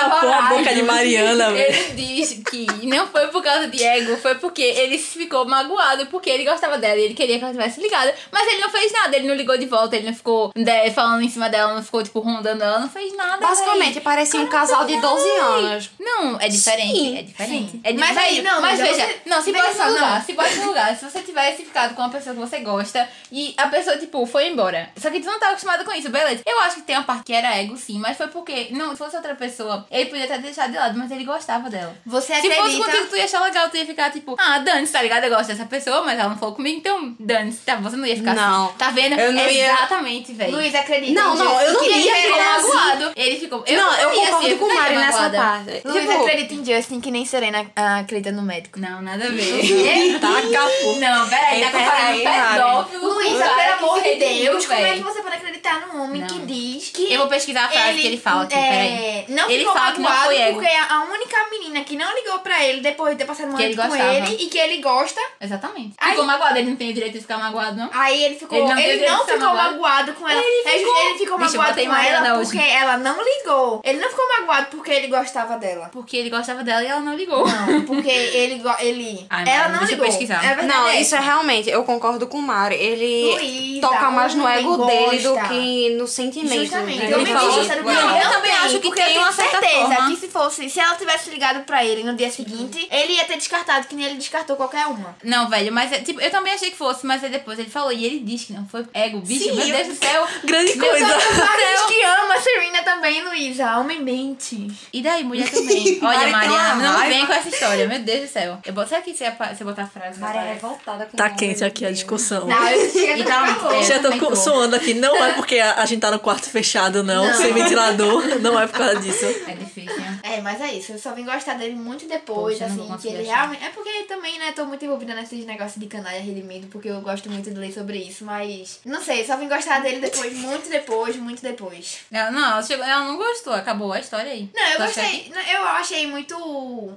Tava tapou a boca de Mariana, velho. Ele diz que não foi por causa de ego, foi porque ele ficou magoado, porque ele gostava dela e ele queria que ela tivesse ligado. Mas ele não fez nada, ele não ligou de volta, ele não ficou né, falando em cima dela, não ficou, tipo, rondando ela, não fez nada. Basicamente, véi. parecia um casal de 12 anos. Não, é diferente, Sim, é diferente. sim. É di- Mas aí, não, mas veja, você- não, se só, no lugar, se bota no lugar, se você tivesse ficado com uma pessoa que você gosta e a pessoa, tipo, foi embora, só que tu não tá acostumada com isso, beleza. Eu acho que tem uma parte que era ego, sim, mas foi porque, não, se fosse outra pessoa, ele podia ter deixado de lado, mas ele gostava dela. Você Se fosse acredita... contigo, tu ia achar legal, tu ia ficar tipo, ah, dane tá ligado? Eu gosto dessa pessoa, mas ela não falou comigo, então dane tá, você não ia ficar Não. assim. Tá vendo? Eu não ia- Exatamente, velho. Luiz, acredita Não, não, eu não ia ficar Serena- magoado. Ele ficou. Eu não, eu ia concordo ser, com o Mari nessa magoada. parte. Luiz Tipo, acredita em Justin que nem Serena ah, acredita no médico. Não, nada a ver. Tá capô. Não, peraí, tá comparando peraí, pedófilo Luísa, cara pelo amor de Deus, como é que você pode acreditar num homem Não. que diz que. Eu vou pesquisar a frase que ele fala aqui, peraí. é, Não Ele ficou fala que não magoado foi ego. porque a a única menina que não ligou pra ele depois de ter passado uma ele noite com gostava. ele e que ele gosta. Exatamente. Aí- Ficou magoado, ele não tem o direito de ficar magoado, não? Aí ele ficou. Ele Ele não não, de ficar ficou magoado. magoado com ela. Ele Ele ficou- ele ficou Bicho, magoado com ela hoje. porque ela não ligou. Ele não ficou magoado porque ele gostava dela. Porque ele gostava dela e ela não ligou. Não, porque ele. ele Ai, ela não ligou. pesquisar. É Não, é isso é realmente, eu concordo com o Mari. Ele Luísa, toca mais no ego dele do gosta. que no sentimento. Justamente. né? Eu Ele Não, ele eu também acho que porque tem uma certa certeza forma. que se fosse, se ela tivesse ligado pra ele no dia seguinte, ele ia ter descartado, que nem ele descartou qualquer uma. Não, velho, mas é, tipo, eu também achei que fosse, mas aí depois ele falou e ele disse que não foi ego, bicho, Sim, meu eu- Deus do céu. Grande Meu coisa. Deus que ama a Serena também, Luísa. Homem mente. E daí, mulher também. Olha, Mari tem Mariana, uma não raiva. vem com essa história, meu Deus do céu. Eu boto, será que eu se eu botar a frase? Mari é revoltada com Tá quente aqui a discussão. Não, eu chego é. Já tô suando aqui. Não é porque a, a gente tá no quarto fechado, não. Não. Sem ventilador. Não é por causa disso. É difícil. É, mas é isso. Eu só vim gostar dele muito depois, Poxa, assim, que ele achar. realmente. É porque também, né, tô muito envolvida nesses negócios de canalha redimido, porque eu gosto muito de ler sobre isso, mas. Não sei, só vim gostar dele depois, muito depois, muito depois. Ela, não, ela, chegou, ela não gostou, acabou a história aí. Não, eu Tu achou gostei. Eu achei muito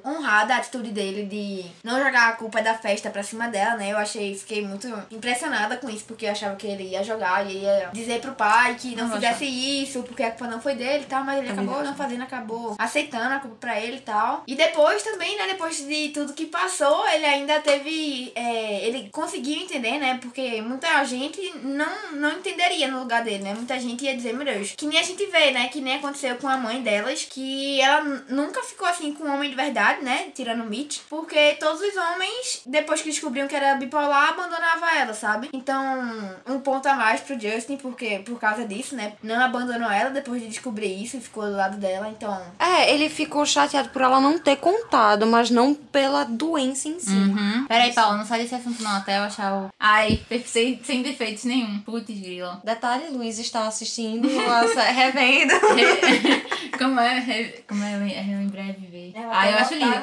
honrada a atitude dele de não jogar a culpa da festa pra cima dela, né? Eu achei, fiquei muito impressionada com isso, porque eu achava que ele ia jogar e ia dizer pro pai que não Não fizesse isso, porque a culpa não foi dele e tal, mas ele acabou não fazendo, acabou aceitando a culpa pra ele e tal. E depois também, né, depois de tudo que passou, ele ainda teve. é, ele conseguiu entender, né? Porque muita gente não, não entenderia no lugar dele, né? Muita gente ia dizer, meu Deus, que nem a gente vê, né? Que nem aconteceu com a mãe delas, que ela nunca ficou assim com um homem de verdade, né? Tirando o Mitch, porque todos os homens, depois que descobriam que era bipolar, abandonava ela, sabe? Então, um ponto a mais pro Justin, porque por causa disso, né? Não abandonou ela depois de descobrir isso e ficou do lado dela, então. É, ele ficou chateado por ela não ter contado, mas não pela doença em si. Uhum. Peraí, Paula, não sai desse assunto não, até eu achar o... Ai, sem, sem defeitos nenhum. Putz, grilo. Detalhe, Luiz está assistindo, a revendo. como é, re- como é, é relembrar e viver. É, Ah, eu acho lindo.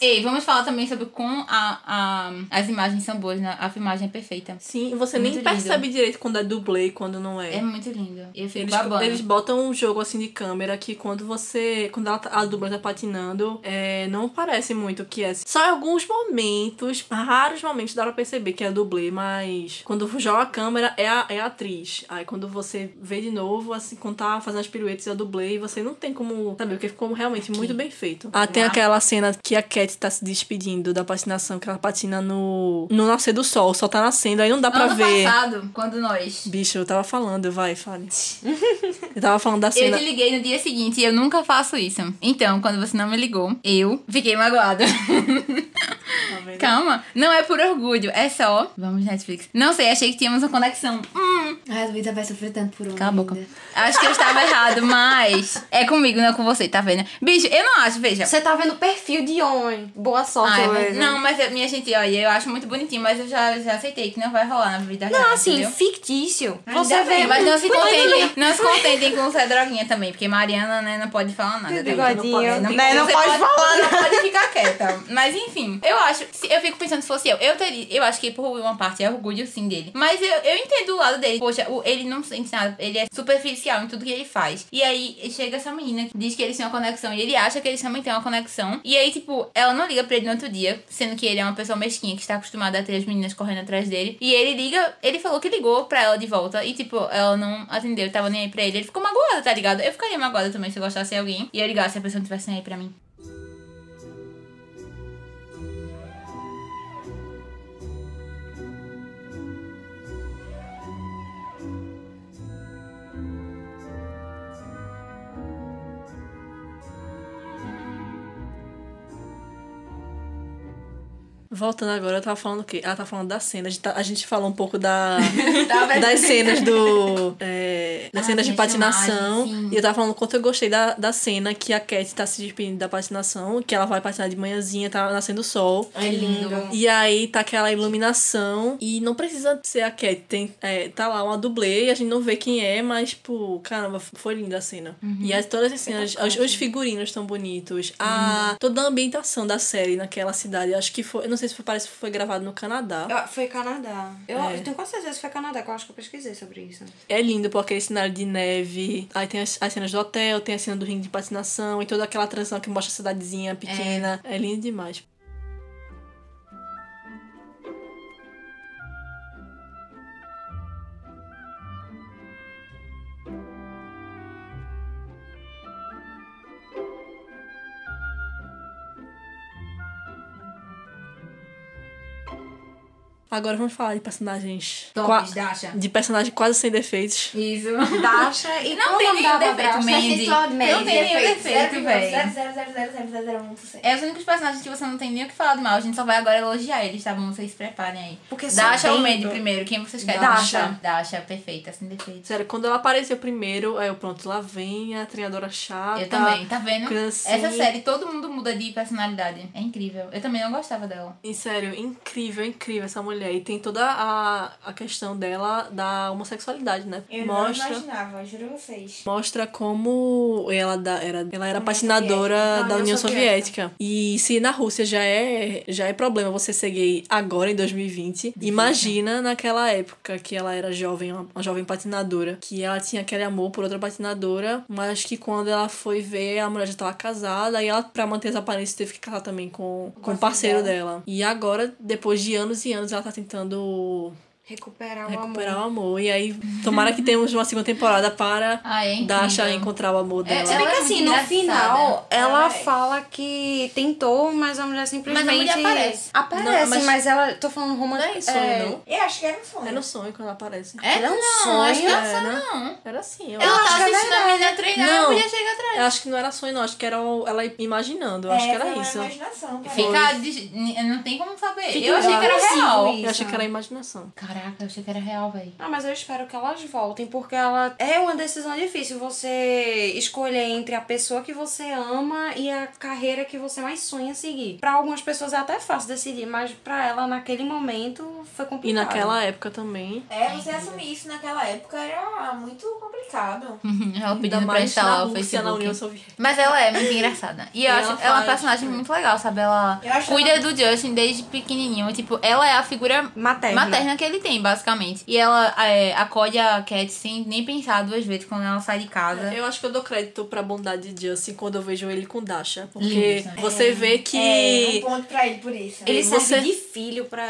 Ei, vamos falar também sobre como a, a, as imagens são boas, né? A filmagem é perfeita. Sim, você nem Muito lindo. percebe direito quando é dublê e quando não é. É muito lindo. Eu fico Eles, babando. eles botam um jogo assim de câmera que quando você. Quando ela tá- a dubla tá patinando, é, não parece muito que é. Só em alguns momentos, raros momentos, dá pra perceber que é dublê, mas quando joga a câmera é a, é a atriz. Aí quando você vê de novo, assim, quando tá fazendo as piruetas é a dublê, e você não tem como saber, porque ficou realmente muito bem feito. Ah, tem aquela cena que a Cat tá se despedindo da patinação, que ela patina no, no nascer do sol, sol tá nascendo, aí não dá pra ano ver. passado, quando nós... Bicho, eu tava falando, vai, fale. eu tava falando da Eu cena. te liguei no dia seguinte e eu nunca faço isso. Então, quando você não me ligou, eu fiquei magoada. Tá vendo? Calma, não é por orgulho, é só. Vamos, Netflix. Não sei, achei que tínhamos uma conexão. Hum, Ai, a Luísa vai sofrer tanto por um. cala a boca. Acho que eu estava errado, mas é comigo, não é com você, tá vendo? Bicho, eu não acho, veja. Você tá vendo perfil de homem. Boa sorte, Ai, mas- não, mas eu- minha gente, olha, eu acho muito bonitinho, mas eu já, já aceitei que não vai rolar na vida real. Não, assim, entendeu? fictício. Você vê. Mas não se contentem, não se contentem com o Zé Droguinha também, porque Mariana, né, não pode falar nada. Esse tá? bigodinho. Não, Né, não você pode falar Não pode ficar quieta. Mas enfim, eu acho. Eu fico pensando se fosse eu. Eu teria. Eu acho que por uma parte é orgulho sim dele. Mas eu, eu entendo o lado dele. Poxa, o- ele não sente nada. Ele é superficial em tudo que ele faz. E aí chega essa menina que diz que eles têm uma conexão. E ele acha que eles também têm uma conexão. E aí, tipo, ela não liga pra ele no outro dia. Sendo que ele é uma pessoa mesquinha que está acostumada a ter as meninas correndo atrás dele. E ele liga. Ele falou que ligou pra ela de volta. E, tipo, ela não atendeu. Tava nem aí pra ele. Ele ficou magoado, tá ligado? Eu ficaria magoada também se eu gostasse de alguém. E eu ligasse se a pessoa não tivesse nem aí pra mim. Voltando agora, eu tava falando o quê? Ela tava falando da cena. A gente, tá- a gente falou um pouco da, das cenas do. é, das Ah, cenas de patinação. filmagem, sim. E eu tava falando quanto eu gostei da, da cena que a Cat tá se despedindo da patinação, que ela vai patinar de manhãzinha, tá nascendo o sol. É lindo. E aí tá aquela iluminação. E não precisa ser a Cat. Tem, é, tá lá uma dublê e a gente não vê quem é, mas, tipo, caramba, foi linda a cena. E as, todas as cenas, os, os figurinos tão bonitos. A, toda a ambientação da série naquela cidade. Acho que foi. Eu não sei se foi, parece que foi gravado no Canadá. Eu- Foi Canadá. Eu, É. eu tenho quase certeza que foi Canadá, que eu acho que eu pesquisei sobre isso. É lindo por aquele cenário de neve. Aí tem as, as cenas do hotel, tem a cena do ringue de patinação e toda aquela transição que mostra a cidadezinha pequena. É, lindo demais. Agora vamos falar de personagens. Tops, qua- Dasha. De personagens quase sem defeitos. Isso. Dasha e Não tem nenhum defeito? Mandy. Não tem nenhum defeito, velho. É os únicos personagens que você não tem nem o que falar de mal. A gente só vai agora elogiar eles, tá bom? Vocês se preparem aí. Porque Dasha ou Mandy primeiro? Quem vocês querem? Dasha. Dasha, perfeita, sem defeito. Sério, quando ela apareceu primeiro, aí eu pronto, lá vem a treinadora chata. Eu também, tá vendo? assim. Essa série, todo mundo muda de personalidade. É incrível. Eu também não gostava dela. E sério, incrível, incrível essa mulher. E tem toda a, a questão dela da homossexualidade, né? Eu Mostra. não imaginava, juro vocês. Mostra como ela, da, era, ela era patinadora Soviética. da União União Soviética. Soviética. E se na Rússia já é, já é problema você ser gay agora, em 2020, imagina naquela época que ela era jovem, uma, uma jovem patinadora, que ela tinha aquele amor por outra patinadora, mas que quando ela foi ver, a mulher já estava casada, e ela, pra manter as aparências, teve que casar também com, com o parceiro dela. E agora, depois de anos e anos, ela tá tentando Recuperar o recuperar amor. o amor. E aí, tomara que tenhamos uma segunda temporada para Ah, é. Dasha encontrar o amor dela. É, Se bem Ela que é assim, no final, ela Ela é. fala que tentou, mas a mulher simplesmente. Mas a mulher aparece. Aparece, Não, mas- mas... ela. Tô falando Não romântico. é sonho, não. Eu acho que era um sonho. É no sonho quando ela aparece. É, Ela é um não, sonho. acho que não é É, sonho, né? não. Era assim. Eu, Ela acho. tá que é assistindo a menina treinar Não. e podia chegar atrás. eu acho que não era sonho, não. Acho que era ela imaginando. Eu acho É, que era isso. imaginação, cara. Fica. Não tem como saber. Fica eu achei que era real. Eu achei que era imaginação. Caraca, eu achei que era real, velho. Ah, mas eu espero que elas voltem, porque ela é uma decisão difícil você escolher entre a pessoa que você ama e a carreira que você mais sonha seguir. Pra algumas pessoas é até fácil decidir, mas pra ela naquele momento foi complicado. E naquela época também. É, você assumir isso naquela época era muito complicado. Ela pedindo pra mais instalar na o Rússia, Facebook. na União Soviética. Mas ela é muito engraçada. E eu acho ela ela é uma personagem muito legal, sabe? Ela cuida ela- do Justin desde pequenininho. Tipo, ela é a figura Materna. materna que ele tem, basicamente. E ela é, acolhe a Cat sem nem pensar duas vezes quando ela sai de casa. Eu acho que eu dou crédito pra bondade de Justin quando eu vejo ele com Dasha. Porque Lindo, né? você vê que. É, um ponto pra ele por isso. Ele você- serve de filho pra.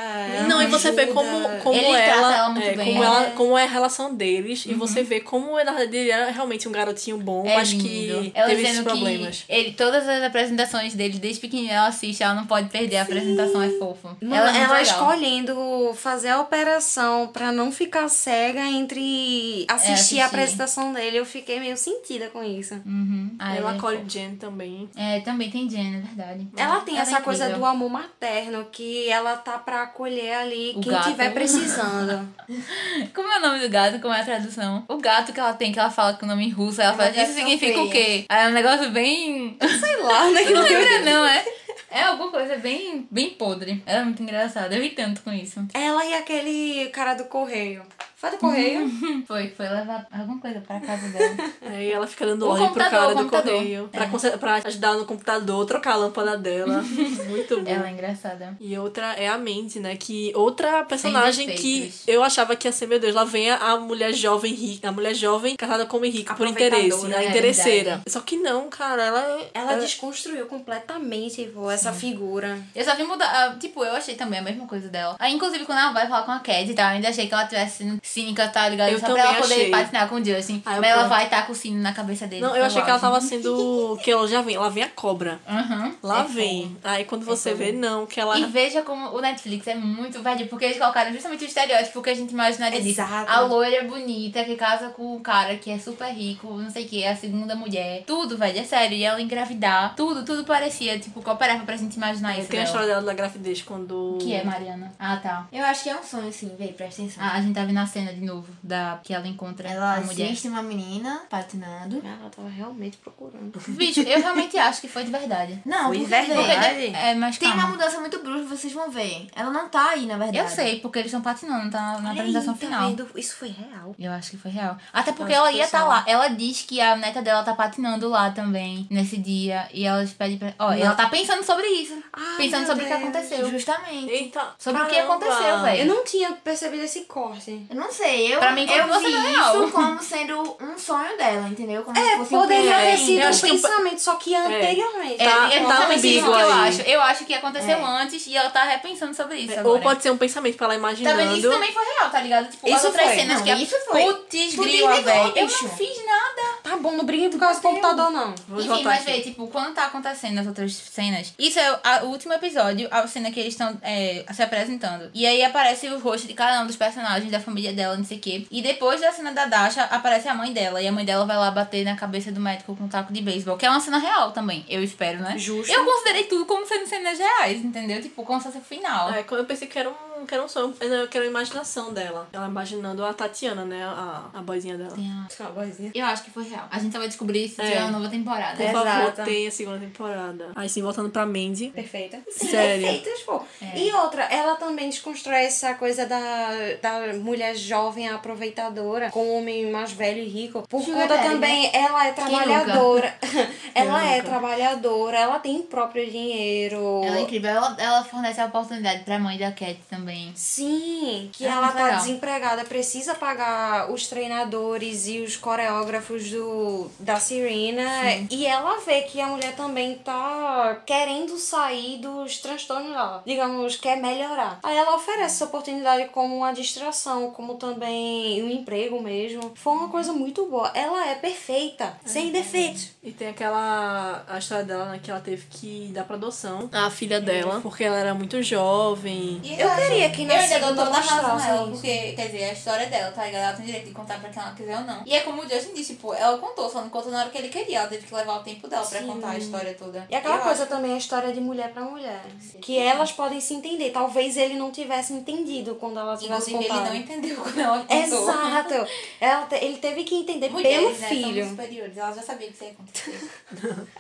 Não, e você vê ajuda. como, como Ele trata ela, ela muito é, bem. como, ela, É. como é a relação deles, e você vê como na verdade ele era realmente um garotinho bom, É mas lindo. que ela teve esses dizendo problemas. que ele, todas as apresentações dele, desde pequenininha, ela assiste, ela não pode perder. A apresentação é fofa. Mano, ela ela, é escolhendo fazer a operação pra não ficar cega entre assistir, assistir. a apresentação dele, eu fiquei meio sentida com isso. Uhum. Ah, Ela é acolhe fofo. Jen também. É, também tem Jen, é verdade. Ela tem é essa coisa incrível. do amor materno, que ela tá pra acolher ali O quem gato. tiver precisando. Como é o nome do gato? Como é a tradução? O gato que ela tem, que ela fala com o nome em russo, ela fala, isso significa o sofrer. quê? Aí é um negócio bem. Sei lá, né? Não lembra, não, é? É alguma coisa bem, bem podre. Ela é muito engraçada. Eu ri tanto com isso. Ela e aquele cara do correio. Foi do correio? Foi, foi levar alguma coisa pra casa dela. Aí ela fica dando O ordem pro cara do correio. Pra, É. pra ajudar no computador, trocar a lâmpada dela. Muito bom. Ela é engraçada. E outra é a Mandy, né? Que outra personagem que defeitos. eu achava que ia ser, meu Deus, lá vem a, mulher jovem rica, a mulher jovem casada com o rico por interesse, a é interesseira. Só que não, cara, ela é. Ela é- desconstruiu completamente pô, essa figura. Eu só vi mudar. ah, Tipo, eu achei também a mesma coisa dela. Aí, inclusive, quando ela vai falar com a Cat e tal, eu ainda achei que ela tivesse sendo cínica, tá ligado? Eu só pra ela poder achei. patinar com o Justin. Aí eu Mas ela pronto. vai estar com o sino na cabeça dele. Não, eu achei que ela tava sendo. Que ela já vem, lá vem a cobra. Aham. Lá É vem. Aí quando você fogo. vê, não, que ela. E veja como o Netflix é muito velho, porque eles colocaram justamente o estereótipo que a gente imaginaria disso. Exato. A loira bonita que casa com um cara que é super rico, não sei o que, é a segunda mulher. Tudo, velho, é sério. E ela engravidar, tudo, tudo parecia, tipo, cooperava pra gente imaginar isso. Tem a dela. história dela da gravidez quando. Que é, Mariana? Ah, tá. Eu acho que é um sonho, sim, véi, presta atenção. Ah, a gente tá vendo a cena de novo, da que ela encontra Ela a mulher. assiste uma menina patinando. Ela tava realmente procurando. Bicho, eu realmente acho que foi de verdade. Não, Foi porque, verdade. É, mas Tem calma. uma mudança muito brusca, vocês vão ver. Ela não tá aí, na verdade. Eu sei, porque eles estão patinando, tá na, na Olha apresentação aí, tá final. vendo? Isso foi real. Eu acho que foi real. Até porque ela ia estar só. lá. Ela diz que a neta dela tá patinando lá também, nesse dia. E ela pede pra. Ó, ela tá pensando sobre isso. Ai, pensando sobre o que aconteceu. Justamente. Eita. Sobre o que caramba. aconteceu, velho. Eu não tinha percebido esse corte. Eu não sei, eu, Pra mim, eu vi não é real. isso como sendo um sonho dela, entendeu? Como se É, fosse um poderia ter É, sido um que pensamento, só que anteriormente. É, Tá- é tá exatamente isso que eu acho. Eu acho que aconteceu É. antes e ela tá repensando sobre isso. É, agora. Ou pode ser um pensamento pra ela Tá imaginando. vendo? Isso também foi real, tá ligado? Tipo, as Isso outras foi. cenas Não, que a isso foi. Putz, grila, velho. Eu não fiz nada. Tá bom, não brigue por causa do computador, não. Vamos Enfim, mas aqui. vê, tipo, quando tá acontecendo as outras cenas. Isso é a- o último episódio, a cena que eles estão é, se apresentando. E aí aparece o rosto de cada um dos personagens da família dela, não sei o quê. E depois da cena da Dasha, aparece a mãe dela. E a mãe dela vai lá bater na cabeça do médico com um taco de beisebol. Que é uma cena real também, eu espero, né? Justo. Eu considerei tudo como sendo cenas reais, entendeu? Tipo, como se fosse o final. É, quando eu pensei que era um um, que era um sonho, eu quero a imaginação dela. Ela imaginando a Tatiana, né? A, a boizinha dela. Tem a- Tá, boazinha. Eu acho que foi real. A gente só vai descobrir se É. tiver uma nova temporada. Por favor, Exato. tem a segunda temporada. Aí sim, voltando pra Mandy. Perfeita. Sim, Sério. perfeitas, pô. É. E outra, ela também desconstrói essa coisa da, da mulher jovem aproveitadora com o homem mais velho e rico. Por Sugar conta daddy, também, ela é trabalhadora. ela é trabalhadora, ela tem próprio dinheiro. Ela é incrível. Ela, ela fornece a oportunidade pra mãe da Cat também. Sim, que É ela tá legal. desempregada, precisa pagar os treinadores e os coreógrafos do, da Serena. E ela vê que a mulher também tá querendo sair dos transtornos dela. Digamos, quer melhorar. Aí ela oferece essa oportunidade como uma distração, como também um emprego mesmo. Foi uma coisa muito boa. Ela é perfeita, sem defeitos. E tem aquela. A história dela, né? Que ela teve que dar pra adoção a filha dela, porque ela era muito jovem. E Eu queria que na Eu ainda dou segunda toda a razão isso. porque, quer dizer, a história dela, tá ligado? Ela tem direito de contar pra quem ela quiser ou não. E é como o Justin disse, tipo, ela contou, só não contou na hora que ele queria. Ela teve que levar o tempo dela pra Sim. contar a história toda. E aquela Eu coisa acho- também, a história de mulher pra mulher. Que elas podem se entender. Talvez ele não tivesse entendido quando ela tivesse Inclusive, ele não entendeu quando ela contou. Exato. Ela te- ele teve que entender Mulheres, pelo né, filho. superiores, ela já sabia que isso ia acontecer.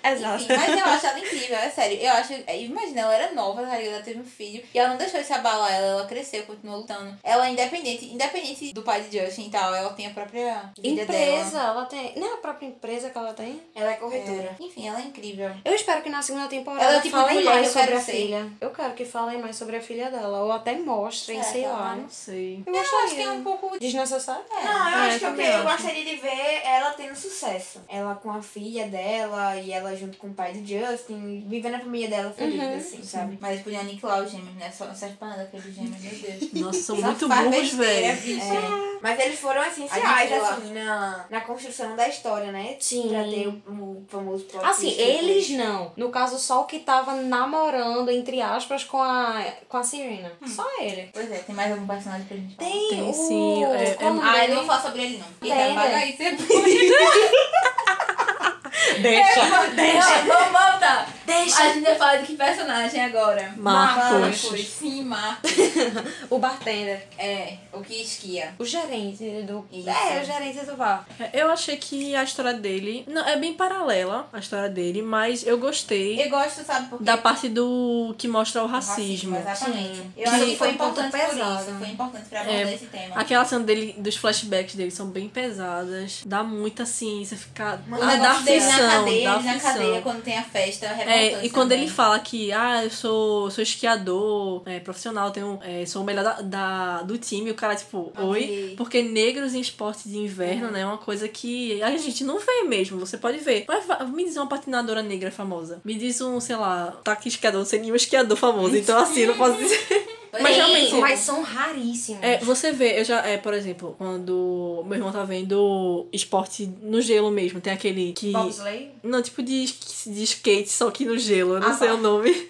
Exato. Enfim, mas eu acho ela incrível, é sério. Eu acho. Imagina, ela era nova, tá ligado? Ela teve um filho. E ela não deixou isso abalar ela, ela cresceu, continuou lutando. Ela é independente, independente do pai de Justin e tal, ela tem a própria vida Empresa, dela. ela tem. Não é a própria empresa que ela tem? Ela é corretora. Enfim, ela é incrível. Eu espero que na segunda temporada Ela é o tipo de falem mais eu sobre a ser. filha. Eu quero que falem mais sobre a filha dela. Ou até mostrem, sei lá. ela Não sei. Eu Eu acho que é um pouco. Desnecessário? Não, eu É, acho que eu, eu gostaria de ver ela tendo sucesso. Ela com a filha dela e ela junto com o pai do Justin, vivendo a família dela feliz, Uhum. assim, sabe? Mas eles podiam aniquilar os gêmeos, né? Só não serve pra nada aqueles gêmeos, meu Deus. Nossa, são muito burros, velho. É, mas eles foram essenciais, lá. assim, na, na construção da história, né? Sim. Pra ter o, o famoso plot Assim, twist depois. eles não. No caso, só o que tava namorando, entre aspas, com a, com a Serena. Só ele. Pois é, tem mais algum personagem pra gente falar? Tem, Tem o... sim, é- é- o nome Ah, eu não vou falar sobre ele, não. Ele Tem, tá paga aí, você Deixa. Não, vamos voltar. Deixa. A gente vai falar de que personagem agora? Marcos. Sim, Marcos. O bartender. É, o que esquia. O gerente do. Isso. É, o gerente do bar. Eu achei que a história dele. Não, é bem paralela a história dele, mas eu gostei Eu gosto, sabe, porque... da parte do que mostra o o racismo. Exatamente. Sim. Eu Que acho que foi ponto importante por pesado. isso. Foi importante pra abordar É, esse tema. Aquela cena dele, dos flashbacks dele são bem pesadas. Dá muita assim, você fica. O Ah, dá aflição, na cadeia, dá na aflição. cadeia, quando tem a festa, É, e quando também. ele fala que, ah, eu sou, sou esquiador, é, profissional, tenho, é, sou o melhor da, da- do time, o cara, tipo, oi? Ok. Porque negros em esporte de inverno, né, é uma coisa que a gente não vê mesmo, você pode ver. Mas me diz uma patinadora negra famosa. Me diz um, sei lá, taque esquiador, não sei nenhum esquiador famoso, então assim, não posso dizer. Mas realmente. mas são raríssimos. É, você vê, eu já, é, por exemplo, quando meu irmão tá vendo esporte no gelo mesmo, tem aquele que. Bobsleigh? Não, tipo de, de skate, só que no gelo, eu não Ah, sei tá. o nome.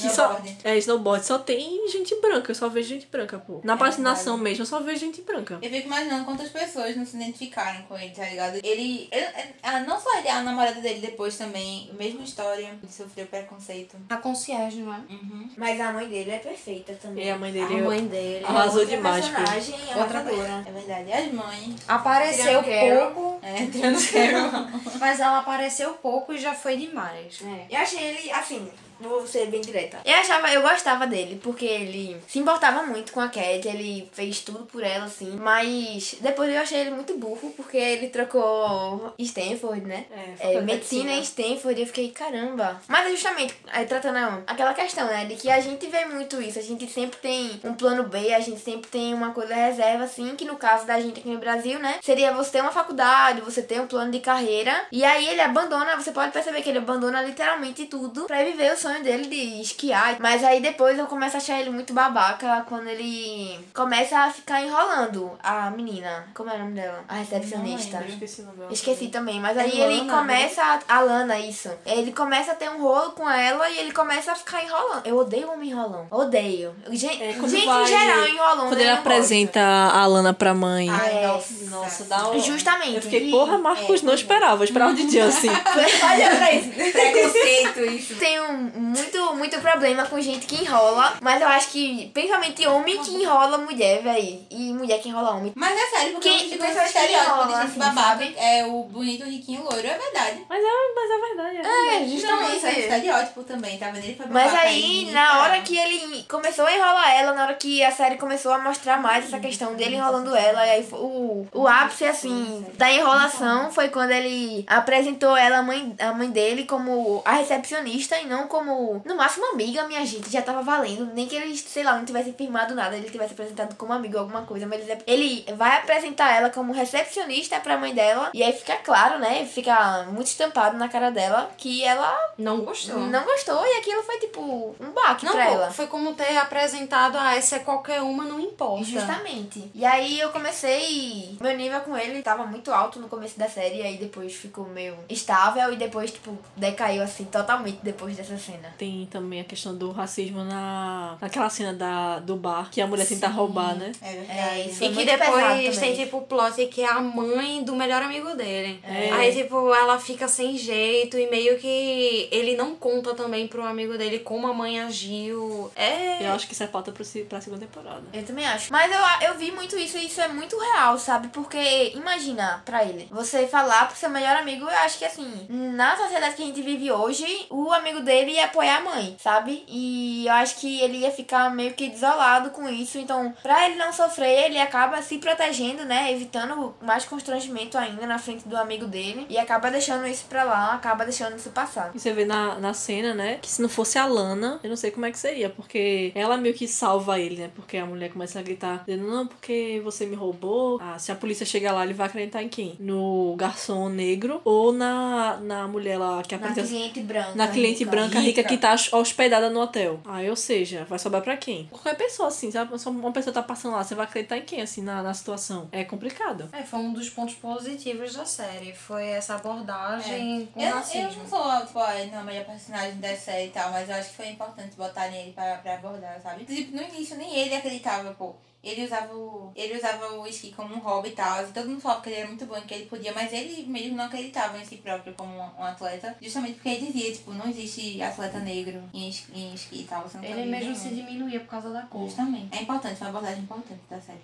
Que só, é, snowboard, só tem gente branca, eu só vejo gente branca, pô. Na patinação mesmo, eu só vejo gente branca. Eu fico imaginando quantas pessoas não se identificaram com ele, tá ligado? Ele. ele ah, não só ele, a namorada dele depois também, mesma história, ele sofreu preconceito. A concierge, não é? Uhum. Mas a mãe dele é perfeita também. E a mãe A dele mãe dele. arrasou Outra demais, pô. personagem Outra arrasadora. É verdade. E as mães. Apareceu pouco, É, Transcarol. mas ela apareceu pouco e já foi demais. É. Eu achei ele, assim, vou ser bem direta. Eu achava, eu gostava dele, porque ele se importava muito com a Cat, ele fez tudo por ela, assim. Mas depois eu achei ele muito burro, porque ele trocou Stanford, né? É, É, medicina em Stanford, e eu fiquei, caramba. Mas é justamente, aí, tratando aquela questão, né, de que a gente vê muito isso, a gente sempre tem um plano B, a gente sempre tem uma coisa reserva, assim, que no caso da gente aqui no Brasil, né, seria você ter uma faculdade, você ter um plano de carreira, e aí ele abandona, você pode perceber que ele abandona literalmente tudo pra viver o sonho dele de esquiar. Mas aí depois eu começo a achar ele muito babaca quando ele começa a ficar enrolando a menina. Como é o nome dela? A recepcionista. Eu esqueci o nome dela. Esqueci também, mas É aí ele Lana, começa. A, a Lana, isso. Ele começa a ter um rolo com ela e ele começa a ficar enrolando. Eu odeio homem enrolão. Odeio. Gente, É, gente vai- em geral enrolando. Quando ele não apresenta a Lana pra mãe. Ai, Ai, é. nossa. Nossa, dá um... Justamente. Eu fiquei, porra, Marcos, não esperava, eu esperava de Justin. Olha pra isso. Preconceito, isso. Tem um, muito, muito problema com gente que enrola. Mas eu acho que, principalmente homem que enrola mulher, velho. E mulher que enrola homem. Mas é sério, porque Quem- o tipo, que estereótipo de gente assim, babado é o bonito, riquinho, loiro, é verdade. Mas é, mas é verdade. É. É, Não, isso justamente. é estereótipo também, tá vendo? Ele foi Mas aí, na hora caramba. que ele começou a enrolar ela, na hora que a série começou a mostrar mais essa questão dele enrolando ela, e aí foi- o, o ápice, assim, da enrolação foi quando ele apresentou ela, a mãe, a mãe dele, como a recepcionista e não como, no máximo, amiga, minha gente, já tava valendo. Nem que ele, sei lá, não tivesse firmado nada, ele tivesse apresentado como amigo alguma coisa, mas ele, ele vai apresentar ela como recepcionista pra mãe dela, e aí fica claro, né, fica muito estampado na cara dela que ela Não gostou. não gostou e aquilo foi tipo um baque Não, pra pô, ela. foi como ter apresentado, ah, essa é qualquer uma, não importa. Justamente. E aí eu comecei. Meu nível com ele tava muito alto no começo da série, e aí depois ficou meio estável e depois, tipo, decaiu assim totalmente depois dessa cena. Tem também a questão do racismo na, naquela cena da, do bar, que a mulher tenta roubar, né? É verdade. É, isso E é que depois tem, tipo, o plot que é a mãe do melhor amigo dele. É. Aí, tipo, ela fica sem jeito e meio que ele não conta também pro amigo dele como a mãe agiu. É. Eu acho que isso é pauta pro, se- pra segunda temporada. Eu também acho. Mas eu, eu vi muito isso e isso é muito real, sabe? Porque, imagina, pra ele, você falar pro seu melhor amigo, eu acho que assim, na sociedade que a gente vive hoje, o amigo dele ia apoiar a mãe, sabe? E eu acho que ele ia ficar meio que desolado com isso. Então, pra ele não sofrer, ele acaba se protegendo, né? Evitando mais constrangimento ainda na frente do amigo dele. E acaba deixando isso pra lá, acaba deixando isso passar. E você vê na, na cena, né, que se não fosse a Lana, eu não sei como é que seria, porque ela meio que salva ele, né? Porque a mulher começa a gritar, dizendo, não, porque você me roubou. Ah, se a polícia chegar lá, ele vai acreditar em quem? No garçom negro ou na, na mulher lá que Na apareceu. cliente branca. Na cliente branca rica que tá hospedada no hotel. Aí, ou seja, vai sobrar pra quem? Qualquer pessoa, assim, sabe? Só Uma pessoa tá passando lá, você vai acreditar em quem, assim, na, na situação? É complicado. É, foi um dos pontos positivos da série. Foi essa abordagem com Eu, eu racismo. não sou, tipo, a melhor personagem da série e tal, mas eu acho que foi importante botarem ele pra, pra abordar, sabe? Tipo, no início nem ele acreditava, pô. Ele usava o. Ele usava o esqui como um hobby e tal. E todo mundo falava que ele era muito bom, que ele podia, mas ele mesmo não acreditava em si próprio como um, um atleta. Justamente porque ele dizia, tipo, não existe atleta negro em esqui, em esqui e tal. Você não Ele mesmo nenhum. se diminuía por causa da cor. Justamente. É importante, foi uma abordagem importante da série.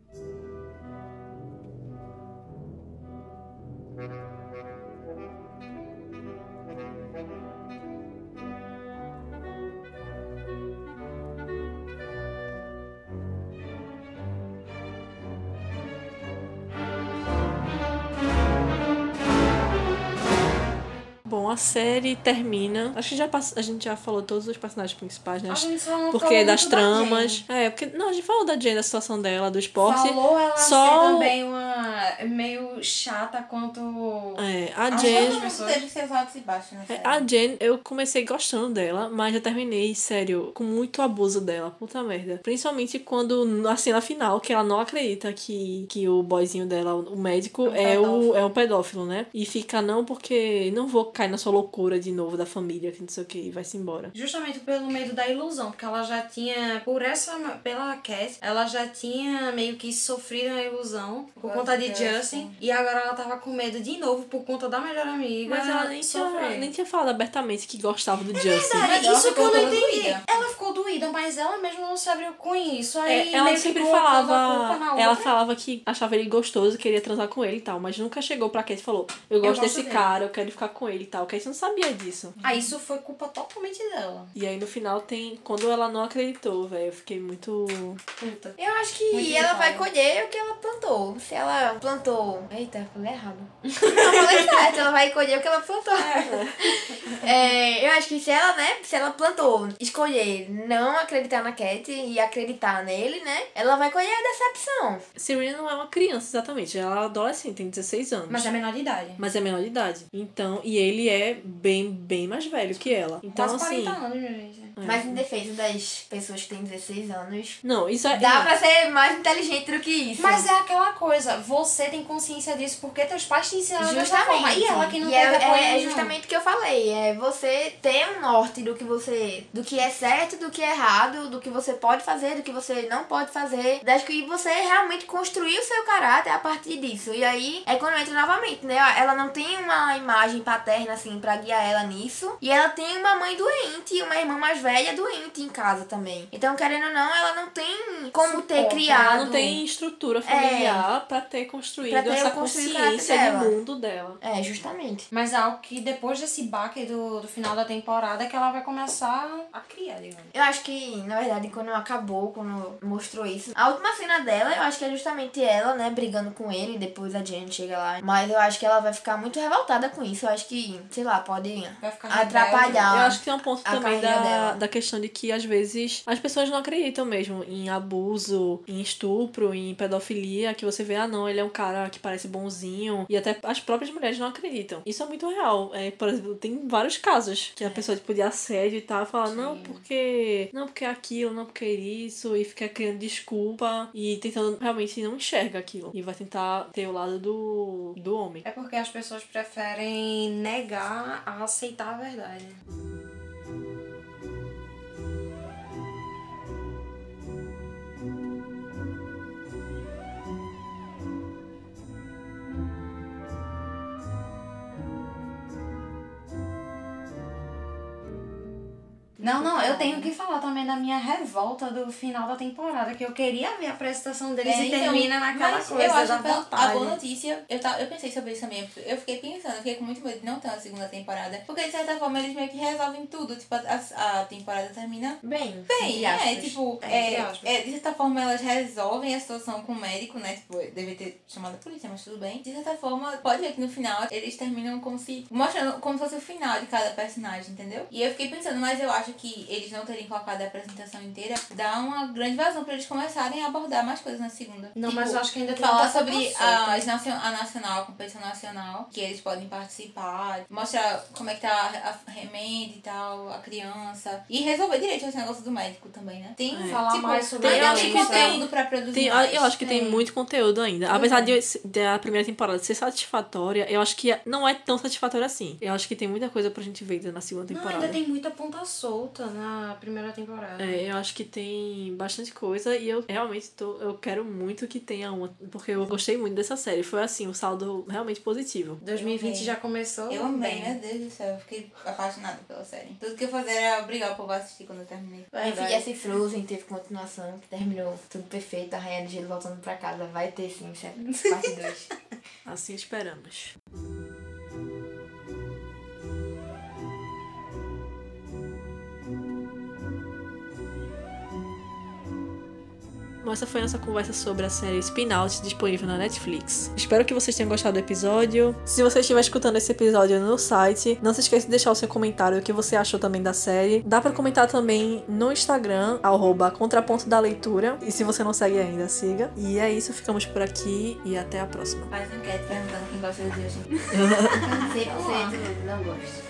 A série termina. Acho que já pass... a gente já falou todos os personagens principais, né? A gente só não Porque falou das muito da tramas. Jane. É, porque. Não, a gente falou da Jane, da situação dela, do esporte. Falou ela só ser o- também uma meio chata quanto É, a As Jane. teve seus altos e baixos É, série. A Jen, eu comecei gostando dela, mas eu terminei, sério, com muito abuso dela. Puta merda. Principalmente quando, assim, na final, que ela não acredita que, que o boyzinho dela, o médico, é, o, é o pedófilo, né? E fica, não, porque não vou cair na sua loucura de novo da família, que não sei o que, e vai-se embora. Justamente pelo medo da ilusão, porque ela já tinha, por essa, pela Cat, ela já tinha meio que sofrido a ilusão por conta de Justin. E agora ela tava com medo de novo por conta da melhor amiga. Mas ela nem tinha, nem tinha falado abertamente que gostava do Justin. Verdade, isso que eu não entendi. doída. Ela ficou doída, mas ela mesma não se abriu com isso. Aí É, ela sempre falava. na Ela falava que achava ele gostoso, queria transar com ele e tal, mas nunca chegou pra Kate e falou: Eu gosto gosto desse dele." cara, eu quero ficar com ele e tal. Kate não sabia disso. Ah, isso foi culpa totalmente dela. E aí no final tem. Quando ela não acreditou, velho, eu fiquei muito. Puta. Eu acho que Muito ela vai colher o que ela plantou. Se ela plantou. Eita, falei errado. Não, falei certo. Ela vai colher o que ela plantou. É, eu acho que se ela, né? Se ela plantou, escolher não acreditar na Cat e acreditar nele, né? Ela vai colher a decepção. Serena não é uma criança, exatamente. Ela é adolescente, tem 16 anos. Mas é menor de idade. Mas é menor de idade. Então, e ele é bem, bem mais velho que ela. Então, Quase assim. 40 anos, gente. Mas em defesa das pessoas que têm 16 anos, Não, isso é. dá pra ser mais inteligente do que isso. Mas é aquela coisa, você tem consciência disso porque teus pais te ensinaram dessa forma. Justamente. E ela que não E teve é, apoio é, é justamente o que eu falei. É você ter um norte do que você. do que é certo, do que é errado, do que você pode fazer, do que você não pode fazer. Das que você realmente construir o seu caráter a partir disso. E aí é quando entra novamente, né? Ela não tem uma imagem paterna, assim, pra guiar ela nisso. E ela tem uma mãe doente, uma irmã mais velha doente em casa também. Então, querendo ou não, ela não tem como ter Suporte, criado. Ela não tem estrutura familiar pra ter construído Pra ter essa construído consciência dela. mundo dela. É, justamente. Mas é algo que depois desse baque do, do final da temporada é que ela vai começar a criar, digamos. Eu acho que, na verdade, quando acabou, quando mostrou isso, a última cena dela, eu acho que é justamente ela, né, brigando com ele, e depois a Jen chega lá. Mas eu acho que ela vai ficar muito revoltada com isso. Eu acho que, sei lá, pode Vai ficar atrapalhar. Eu acho que tem um ponto também da, dela. da questão de que, às vezes, as pessoas não acreditam mesmo em abuso, em estupro, em pedofilia, que você vê, ah, não, ele é um cara que parece bonzinho, e até as próprias mulheres não acreditam. Isso é muito real. É, por exemplo, tem vários casos que a pessoa, tipo, de assédio e tal, fala, não, porque. Não, porque é aquilo, não, porque é isso, e fica criando desculpa e tentando realmente não enxerga aquilo. E vai tentar ter o lado do, do homem. É porque as pessoas preferem negar a aceitar a verdade. Não, não, eu tenho que falar também da minha revolta do final da temporada, que eu queria ver a apresentação deles É, e então, termina naquela coisa eu acho da que vontade. a boa notícia, eu, ta- eu pensei sobre isso também. Eu fiquei pensando, eu fiquei com muito medo de não ter uma segunda temporada. Porque de certa forma eles meio que resolvem tudo. Tipo, a, a temporada termina Bem, bem, é, tipo, É, é, de certa forma elas resolvem a situação com o médico, né? Tipo, deve ter chamado a polícia, mas tudo bem. De certa forma, pode ver que no final eles terminam como se. mostrando como se fosse o final de cada personagem, entendeu? E eu fiquei pensando, mas eu acho que eles não terem colocado a apresentação inteira dá uma grande vazão pra eles começarem a abordar mais coisas na segunda. Não, Tipo, mas eu acho que ainda tem Falar sobre as nacio- a nacional, a competição nacional, que eles podem participar, mostrar como é que tá a, a remenda e tal, a criança. E resolver direito esse negócio do médico também, né? Tem É. Falar mais sobre tem, violência. tem conteúdo pra produzir. Tem- mais. eu acho que tem muito conteúdo ainda. Apesar de, de a primeira temporada ser satisfatória, eu acho que não é tão satisfatória assim. Eu acho que tem muita coisa pra gente ver ainda na segunda Não, temporada. ainda tem muita ponta solta na primeira temporada. É, eu acho que tem bastante coisa e eu realmente tô, eu quero muito que tenha uma, porque eu gostei muito dessa série. Foi assim, um saldo realmente positivo. 2020 amei. já começou. Eu amei, meu Deus do céu, eu fiquei apaixonada pela série. Tudo que eu fazia era obrigar o povo a assistir quando eu terminei. Aí fizesse Frozen, teve continuação, que terminou tudo perfeito, a Rainha de Gelo voltando pra casa. Vai ter sim, certo? parte 2. Assim esperamos. Essa foi a nossa conversa sobre a série Spin-Out disponível na Netflix. Espero que vocês tenham gostado do episódio. Se você estiver escutando esse episódio no site, não se esqueça de deixar o seu comentário o que você achou também da série. Dá pra comentar também no Instagram, arroba contraponto da leitura. E se você não segue ainda, siga. E é isso, ficamos por aqui e até a próxima. Faz enquete perguntando quem gosta de hoje. 100% não gosto.